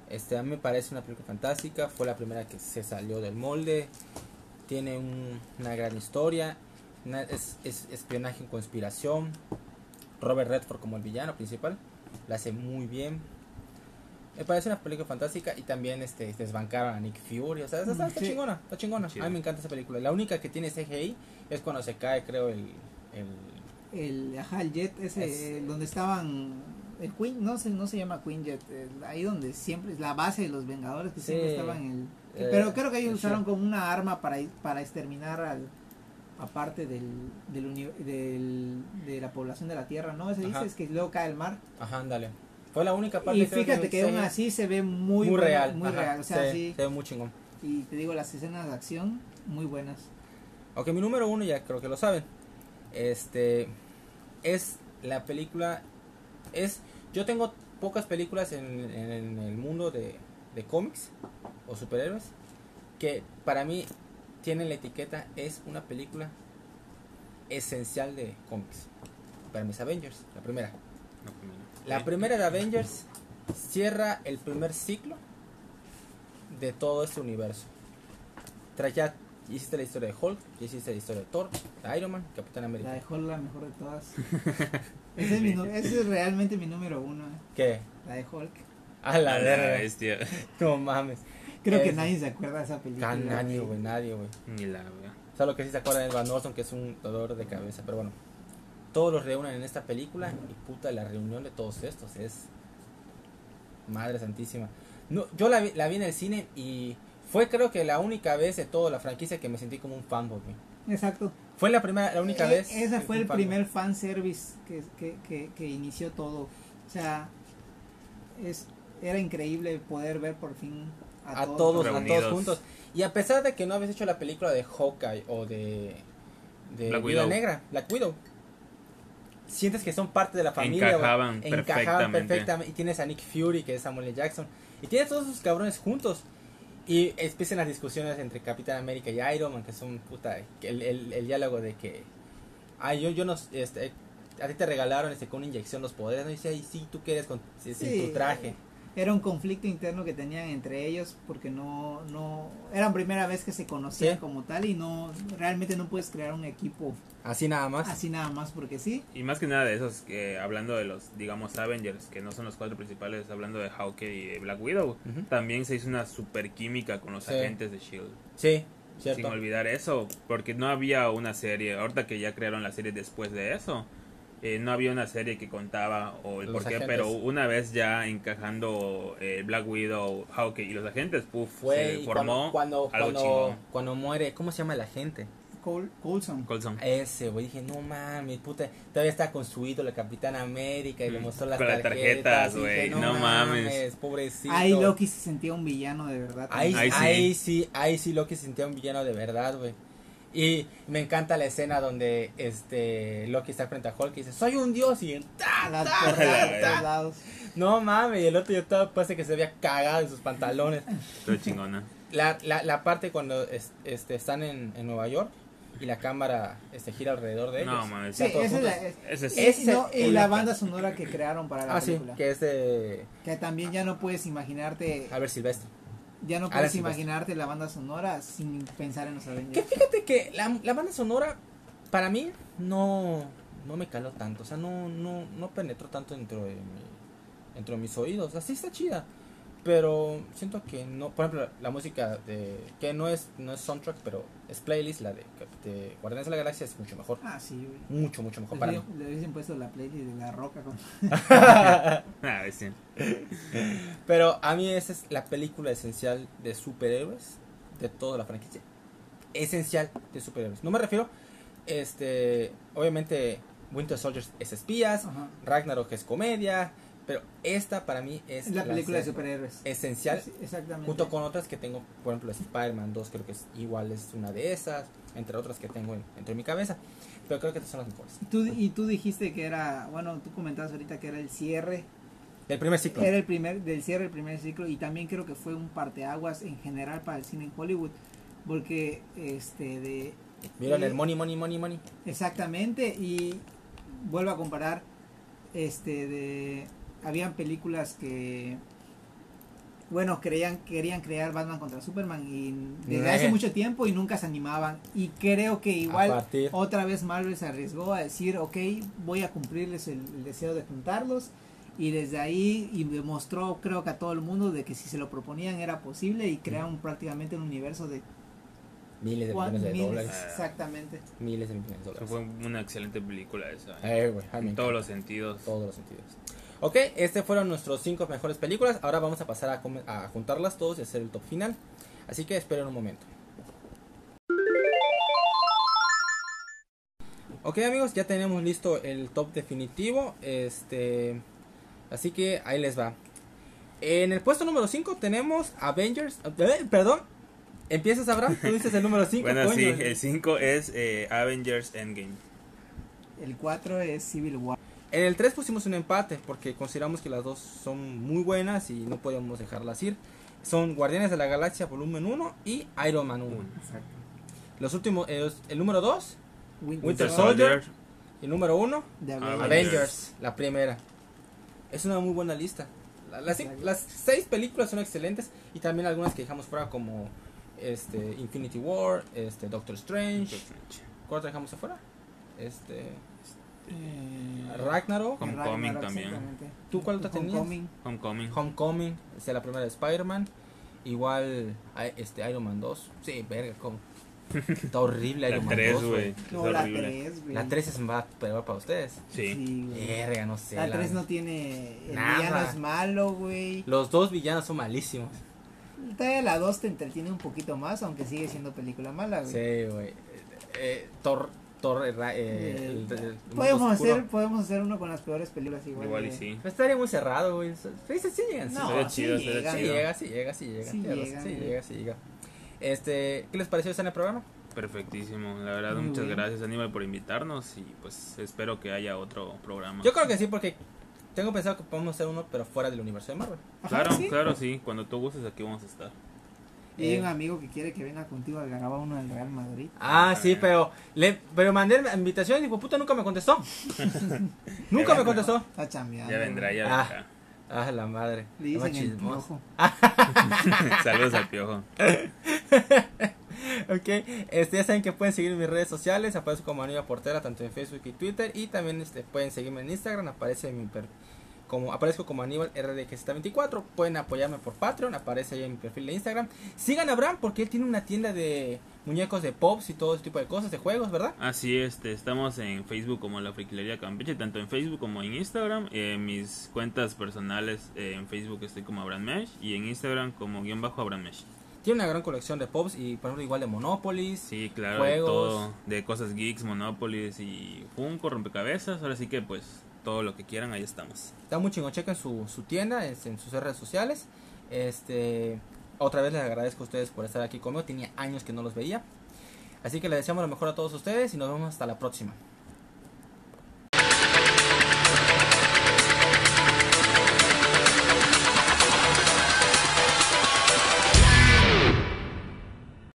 Este, a mí me parece una película fantástica. Fue la primera que se salió del molde. Tiene un- una gran historia. una- es, es espionaje en conspiración. Robert Redford como el villano principal. La hace muy bien. Me parece una película fantástica y también este desbancaron a Nick Fury. O sea, está, está- Sí. chingona, está chingona. Chido. A mí me encanta esa película. La única que tiene CGI es cuando se cae, creo, el. el El, ajá, el jet ese, Es- eh, donde estaban... El Queen, no se, no se llama Queen Jet, el- ahí donde siempre es la base de los Vengadores que Sí. siempre estaban en el... Eh, pero creo que ellos el usaron como una arma para, para exterminar al aparte del, del, del- de la población de la Tierra, ¿no? Ese Ajá. dices que luego cae el mar. Ajá, ándale. Fue la única parte Y fíjate que aún así se ve muy, real. Muy ajá, real, o sea, se, sí. se ve muy chingón. Y te digo, las escenas de acción, muy buenas. Ok, mi número uno ya creo que lo saben. Este es la película. Es. Yo tengo pocas películas en, en- en el mundo de, de cómics o superhéroes que para mí tienen la etiqueta es una película esencial de cómics. Para mis Avengers, la primera. No. La primera de Avengers cierra el primer ciclo de todo este universo. Tras ya hiciste la historia de Hulk, ya hiciste la historia de Thor, de Iron Man, Capitán La América. de Hulk, la mejor de todas. ese, es mi nu- ese es realmente mi número uno, eh, ¿Qué? la de Hulk. A la A la bestia. No mames. Creo que nadie se acuerda de esa película. Ah, nadie, güey, nadie, güey. Ni la vea. Solo que sí se acuerdan de Van Norton, que es un dolor de cabeza, pero bueno. Todos los reúnen en esta película y puta, la reunión de todos estos es. Madre santísima. No, yo la vi, la vi en el cine y fue creo que la única vez de toda la franquicia que me sentí como un fanboy. Exacto. Fue la primera, la única E- vez. Ese que fue el fanboy. primer fanservice que, que, que, que inició todo. O sea, es, era increíble poder ver por fin a, a todos, a Reunidos. todos juntos. Y a pesar de que no habías hecho la película de Hawkeye o de, de Black Widow. Negra, Black Widow, sientes que son parte de la familia. Encajaban perfectamente. perfectamente. Y tienes a Nick Fury, que es Samuel L. Jackson. Y tienes todos esos cabrones juntos. Y empiezan las discusiones entre Capitán América y Iron Man, que son puta. El, el, el diálogo de que. Ay, yo, yo no. Este, a ti te regalaron este, con una inyección los poderes. ¿no? Y dice, ay, sí, tú quieres con sin Sí, tu traje. Era un conflicto interno que tenían entre ellos porque no, no, era primera vez que se conocían Sí. como tal y no, realmente no puedes crear un equipo Así nada más. así nada más porque sí. Y más que nada de esos, que hablando de los, digamos, Avengers, que no son los cuatro principales, hablando de Hawkeye y de Black Widow, también se hizo una super química con los Sí. agentes de S.H.I.E.L.D. Sí, Sin olvidar eso, porque no había una serie, ahorita que ya crearon la serie después de eso, eh, no había una serie que contaba o el Los por qué, agentes. pero una vez ya encajando eh, Black Widow, Hawkeye y los agentes, puff, Fue se formó cuando, cuando, algo cuando, cuando muere, ¿cómo se llama la gente? Col Coulson. Coulson. Ese, güey, dije, no mames, puta, todavía está con su ídolo, el Capitán América, y le Mm, mostró las con las tarjetas, güey, no mames. pobrecito. Ahí Loki se sentía un villano de verdad. Ahí, Ahí sí. ahí sí, ahí sí Loki se sentía un villano de verdad, güey. Y me encanta la escena donde este Loki está frente a Hulk y dice, soy un dios y ¡ta, A las ta, ta, todos ta! lados. No mames, y el otro ya estaba, parece que se había cagado en sus pantalones. Todo chingona. La, la, la parte cuando es- este, están en, en Nueva York y la cámara este, gira alrededor de ellos. No, mames. Sí, Ya todos esa es la, juntos. Ese es- y- Ese- no, y el- la banda sonora que crearon para la Ah, sí, película. que es de Que también ya no puedes imaginarte, Albert Silvestre. Ya no Alan puedes Silvestre. imaginarte la banda sonora sin pensar en los Que Avengers. fíjate que la, la banda sonora, para mí, no, no me caló tanto. O sea, no, no, no penetró tanto dentro de, mi, dentro de mis oídos. Así está chida. Pero siento que no, por ejemplo, la música de, que no es, no es soundtrack, pero es playlist, la de, de Guardianes de la Galaxia es mucho mejor. Ah, sí, güey. Mucho, mucho mejor Le, para mí. le hubiesen puesto la playlist de La Roca con... Ah, sí. Pero a mí esa es la película esencial de superhéroes de toda la franquicia. Esencial de superhéroes. No me refiero, este, obviamente Winter Soldier es espías, Ajá. Ragnarok es comedia, pero esta para mí es la película de superhéroes. esencial Sí, Exactamente. junto con otras que tengo, por ejemplo Spider-Man 2 creo que es igual, es una de esas, entre otras que tengo en- entre mi cabeza, pero creo que estas son las mejores. Tú, y tú dijiste que era, bueno, tú comentabas ahorita que era el cierre, El primer ciclo. era el primer, del cierre del primer ciclo y también creo que fue un parteaguas en general para el cine en Hollywood, porque este de Vieron el money, money, money, money. exactamente y vuelvo a comparar este de habían películas que bueno creían querían crear Batman contra Superman y desde Eh. hace mucho tiempo y nunca se animaban y creo que igual otra vez Marvel se arriesgó a decir ok voy a cumplirles el, el deseo de juntarlos Y desde ahí y demostró, creo que a todo el mundo, de que si se lo proponían era posible y crearon prácticamente un universo de Miles de millones de miles, dólares. Exactamente. Miles de millones de Eso dólares. fue una excelente película esa. Eh, me en todos los sentidos. todos los sentidos. Ok, este fueron nuestros cinco mejores películas. Ahora vamos a pasar a, a juntarlas todos y hacer el top final. Así que esperen un momento. Ok amigos, ya tenemos listo el top definitivo. Este, así que ahí les va. En el puesto número 5 tenemos Avengers. eh, perdón. Empiezas Abraham, tú dices el número 5. Bueno, sí, el 5 es eh, Avengers Endgame. El 4 es Civil War. En el 3 pusimos un empate porque consideramos que las dos son muy buenas y no podíamos dejarlas ir. Son Guardianes de la Galaxia volumen 1 y Iron Man 1. Exacto. Los últimos, eh, el número 2 Winter, Winter Soldier. Soldier. y el número 1 de Avengers. Avengers, la primera. Es una muy buena lista. La- Las, las seis películas son excelentes y también algunas que dejamos fuera como este Infinity War, este Doctor Strange. ¿Cuál dejamos afuera? Este Eh, Ragnarok. Homecoming Ragnarok, también. ¿Tú cuál otra tenías? Homecoming. Homecoming. Homecoming, es la primera de Spider-Man. Igual este Iron Man 2. Sí, verga, como. Está horrible La Iron Man 3, 2, güey. No, la horrible. 3, güey. La 3 es más peor para ustedes. Sí. güey. Verga, no sé. La la- 3 no tiene. El Nada. villano es malo, güey. Los dos villanos son malísimos. Todavía la 2 te entretiene un poquito más, aunque sigue siendo película mala, güey. Sí, güey. Eh, eh, Thor. Thor eh, ra- el- el- el mundo podemos, oscuro. hacer, podemos hacer uno con las peores películas igual. Igual y sí. Estaría muy cerrado, güey. Sí, sí, sí llegan. No, Sería sí chido. Sí chido. llega, sí llega, sí llega. Sí llega, sí llega. Este, ¿qué les pareció estar en el programa? Perfectísimo. La verdad, Muy muchas bien. gracias, Aníbal, por invitarnos. Y pues espero que haya otro programa. Yo creo que sí, porque tengo pensado que podemos hacer uno, pero fuera del universo de Marvel. Ajá, Claro, sí. claro, sí. Cuando tú gustes, aquí vamos a estar. Y hay Eh. un amigo que quiere que venga contigo a grabar uno del Real Madrid. Ah, sí, Eh. pero le, pero mandé la invitación y dijo, puta, nunca me contestó. nunca me contestó. Está chambeando. Ya vendrá, ya Ah. vendrá. Ah, la madre. Le dicen el piojo. Saludos al piojo. Ok, este, ya saben que pueden seguir mis redes sociales, aparezco como Aníbal Portera tanto en Facebook y Twitter y también este, pueden seguirme en Instagram, aparece mi per- como aparezco como Aníbal RDG24, pueden apoyarme por Patreon, aparece ahí en mi perfil de Instagram. Sigan a Abraham porque él tiene una tienda de muñecos de pops y todo ese tipo de cosas, de juegos, ¿verdad? Así este, estamos en Facebook como La Friquilería Campeche, tanto en Facebook como en Instagram. En mis cuentas personales eh, en Facebook estoy como Abraham Mesh y en Instagram como guion bajo Abraham Mesh. Tiene una gran colección de pops y por ejemplo igual de Monopoly. Sí, claro, Juegos. de todo, de cosas geeks, Monopolis y Funko, rompecabezas. Ahora sí que pues todo lo que quieran, ahí estamos. Está muy chingón, chequen su, su tienda es- en sus redes sociales. Este, otra vez les agradezco a ustedes por estar aquí conmigo. Tenía años que no los veía. Así que les deseamos lo mejor a todos ustedes y nos vemos hasta la próxima.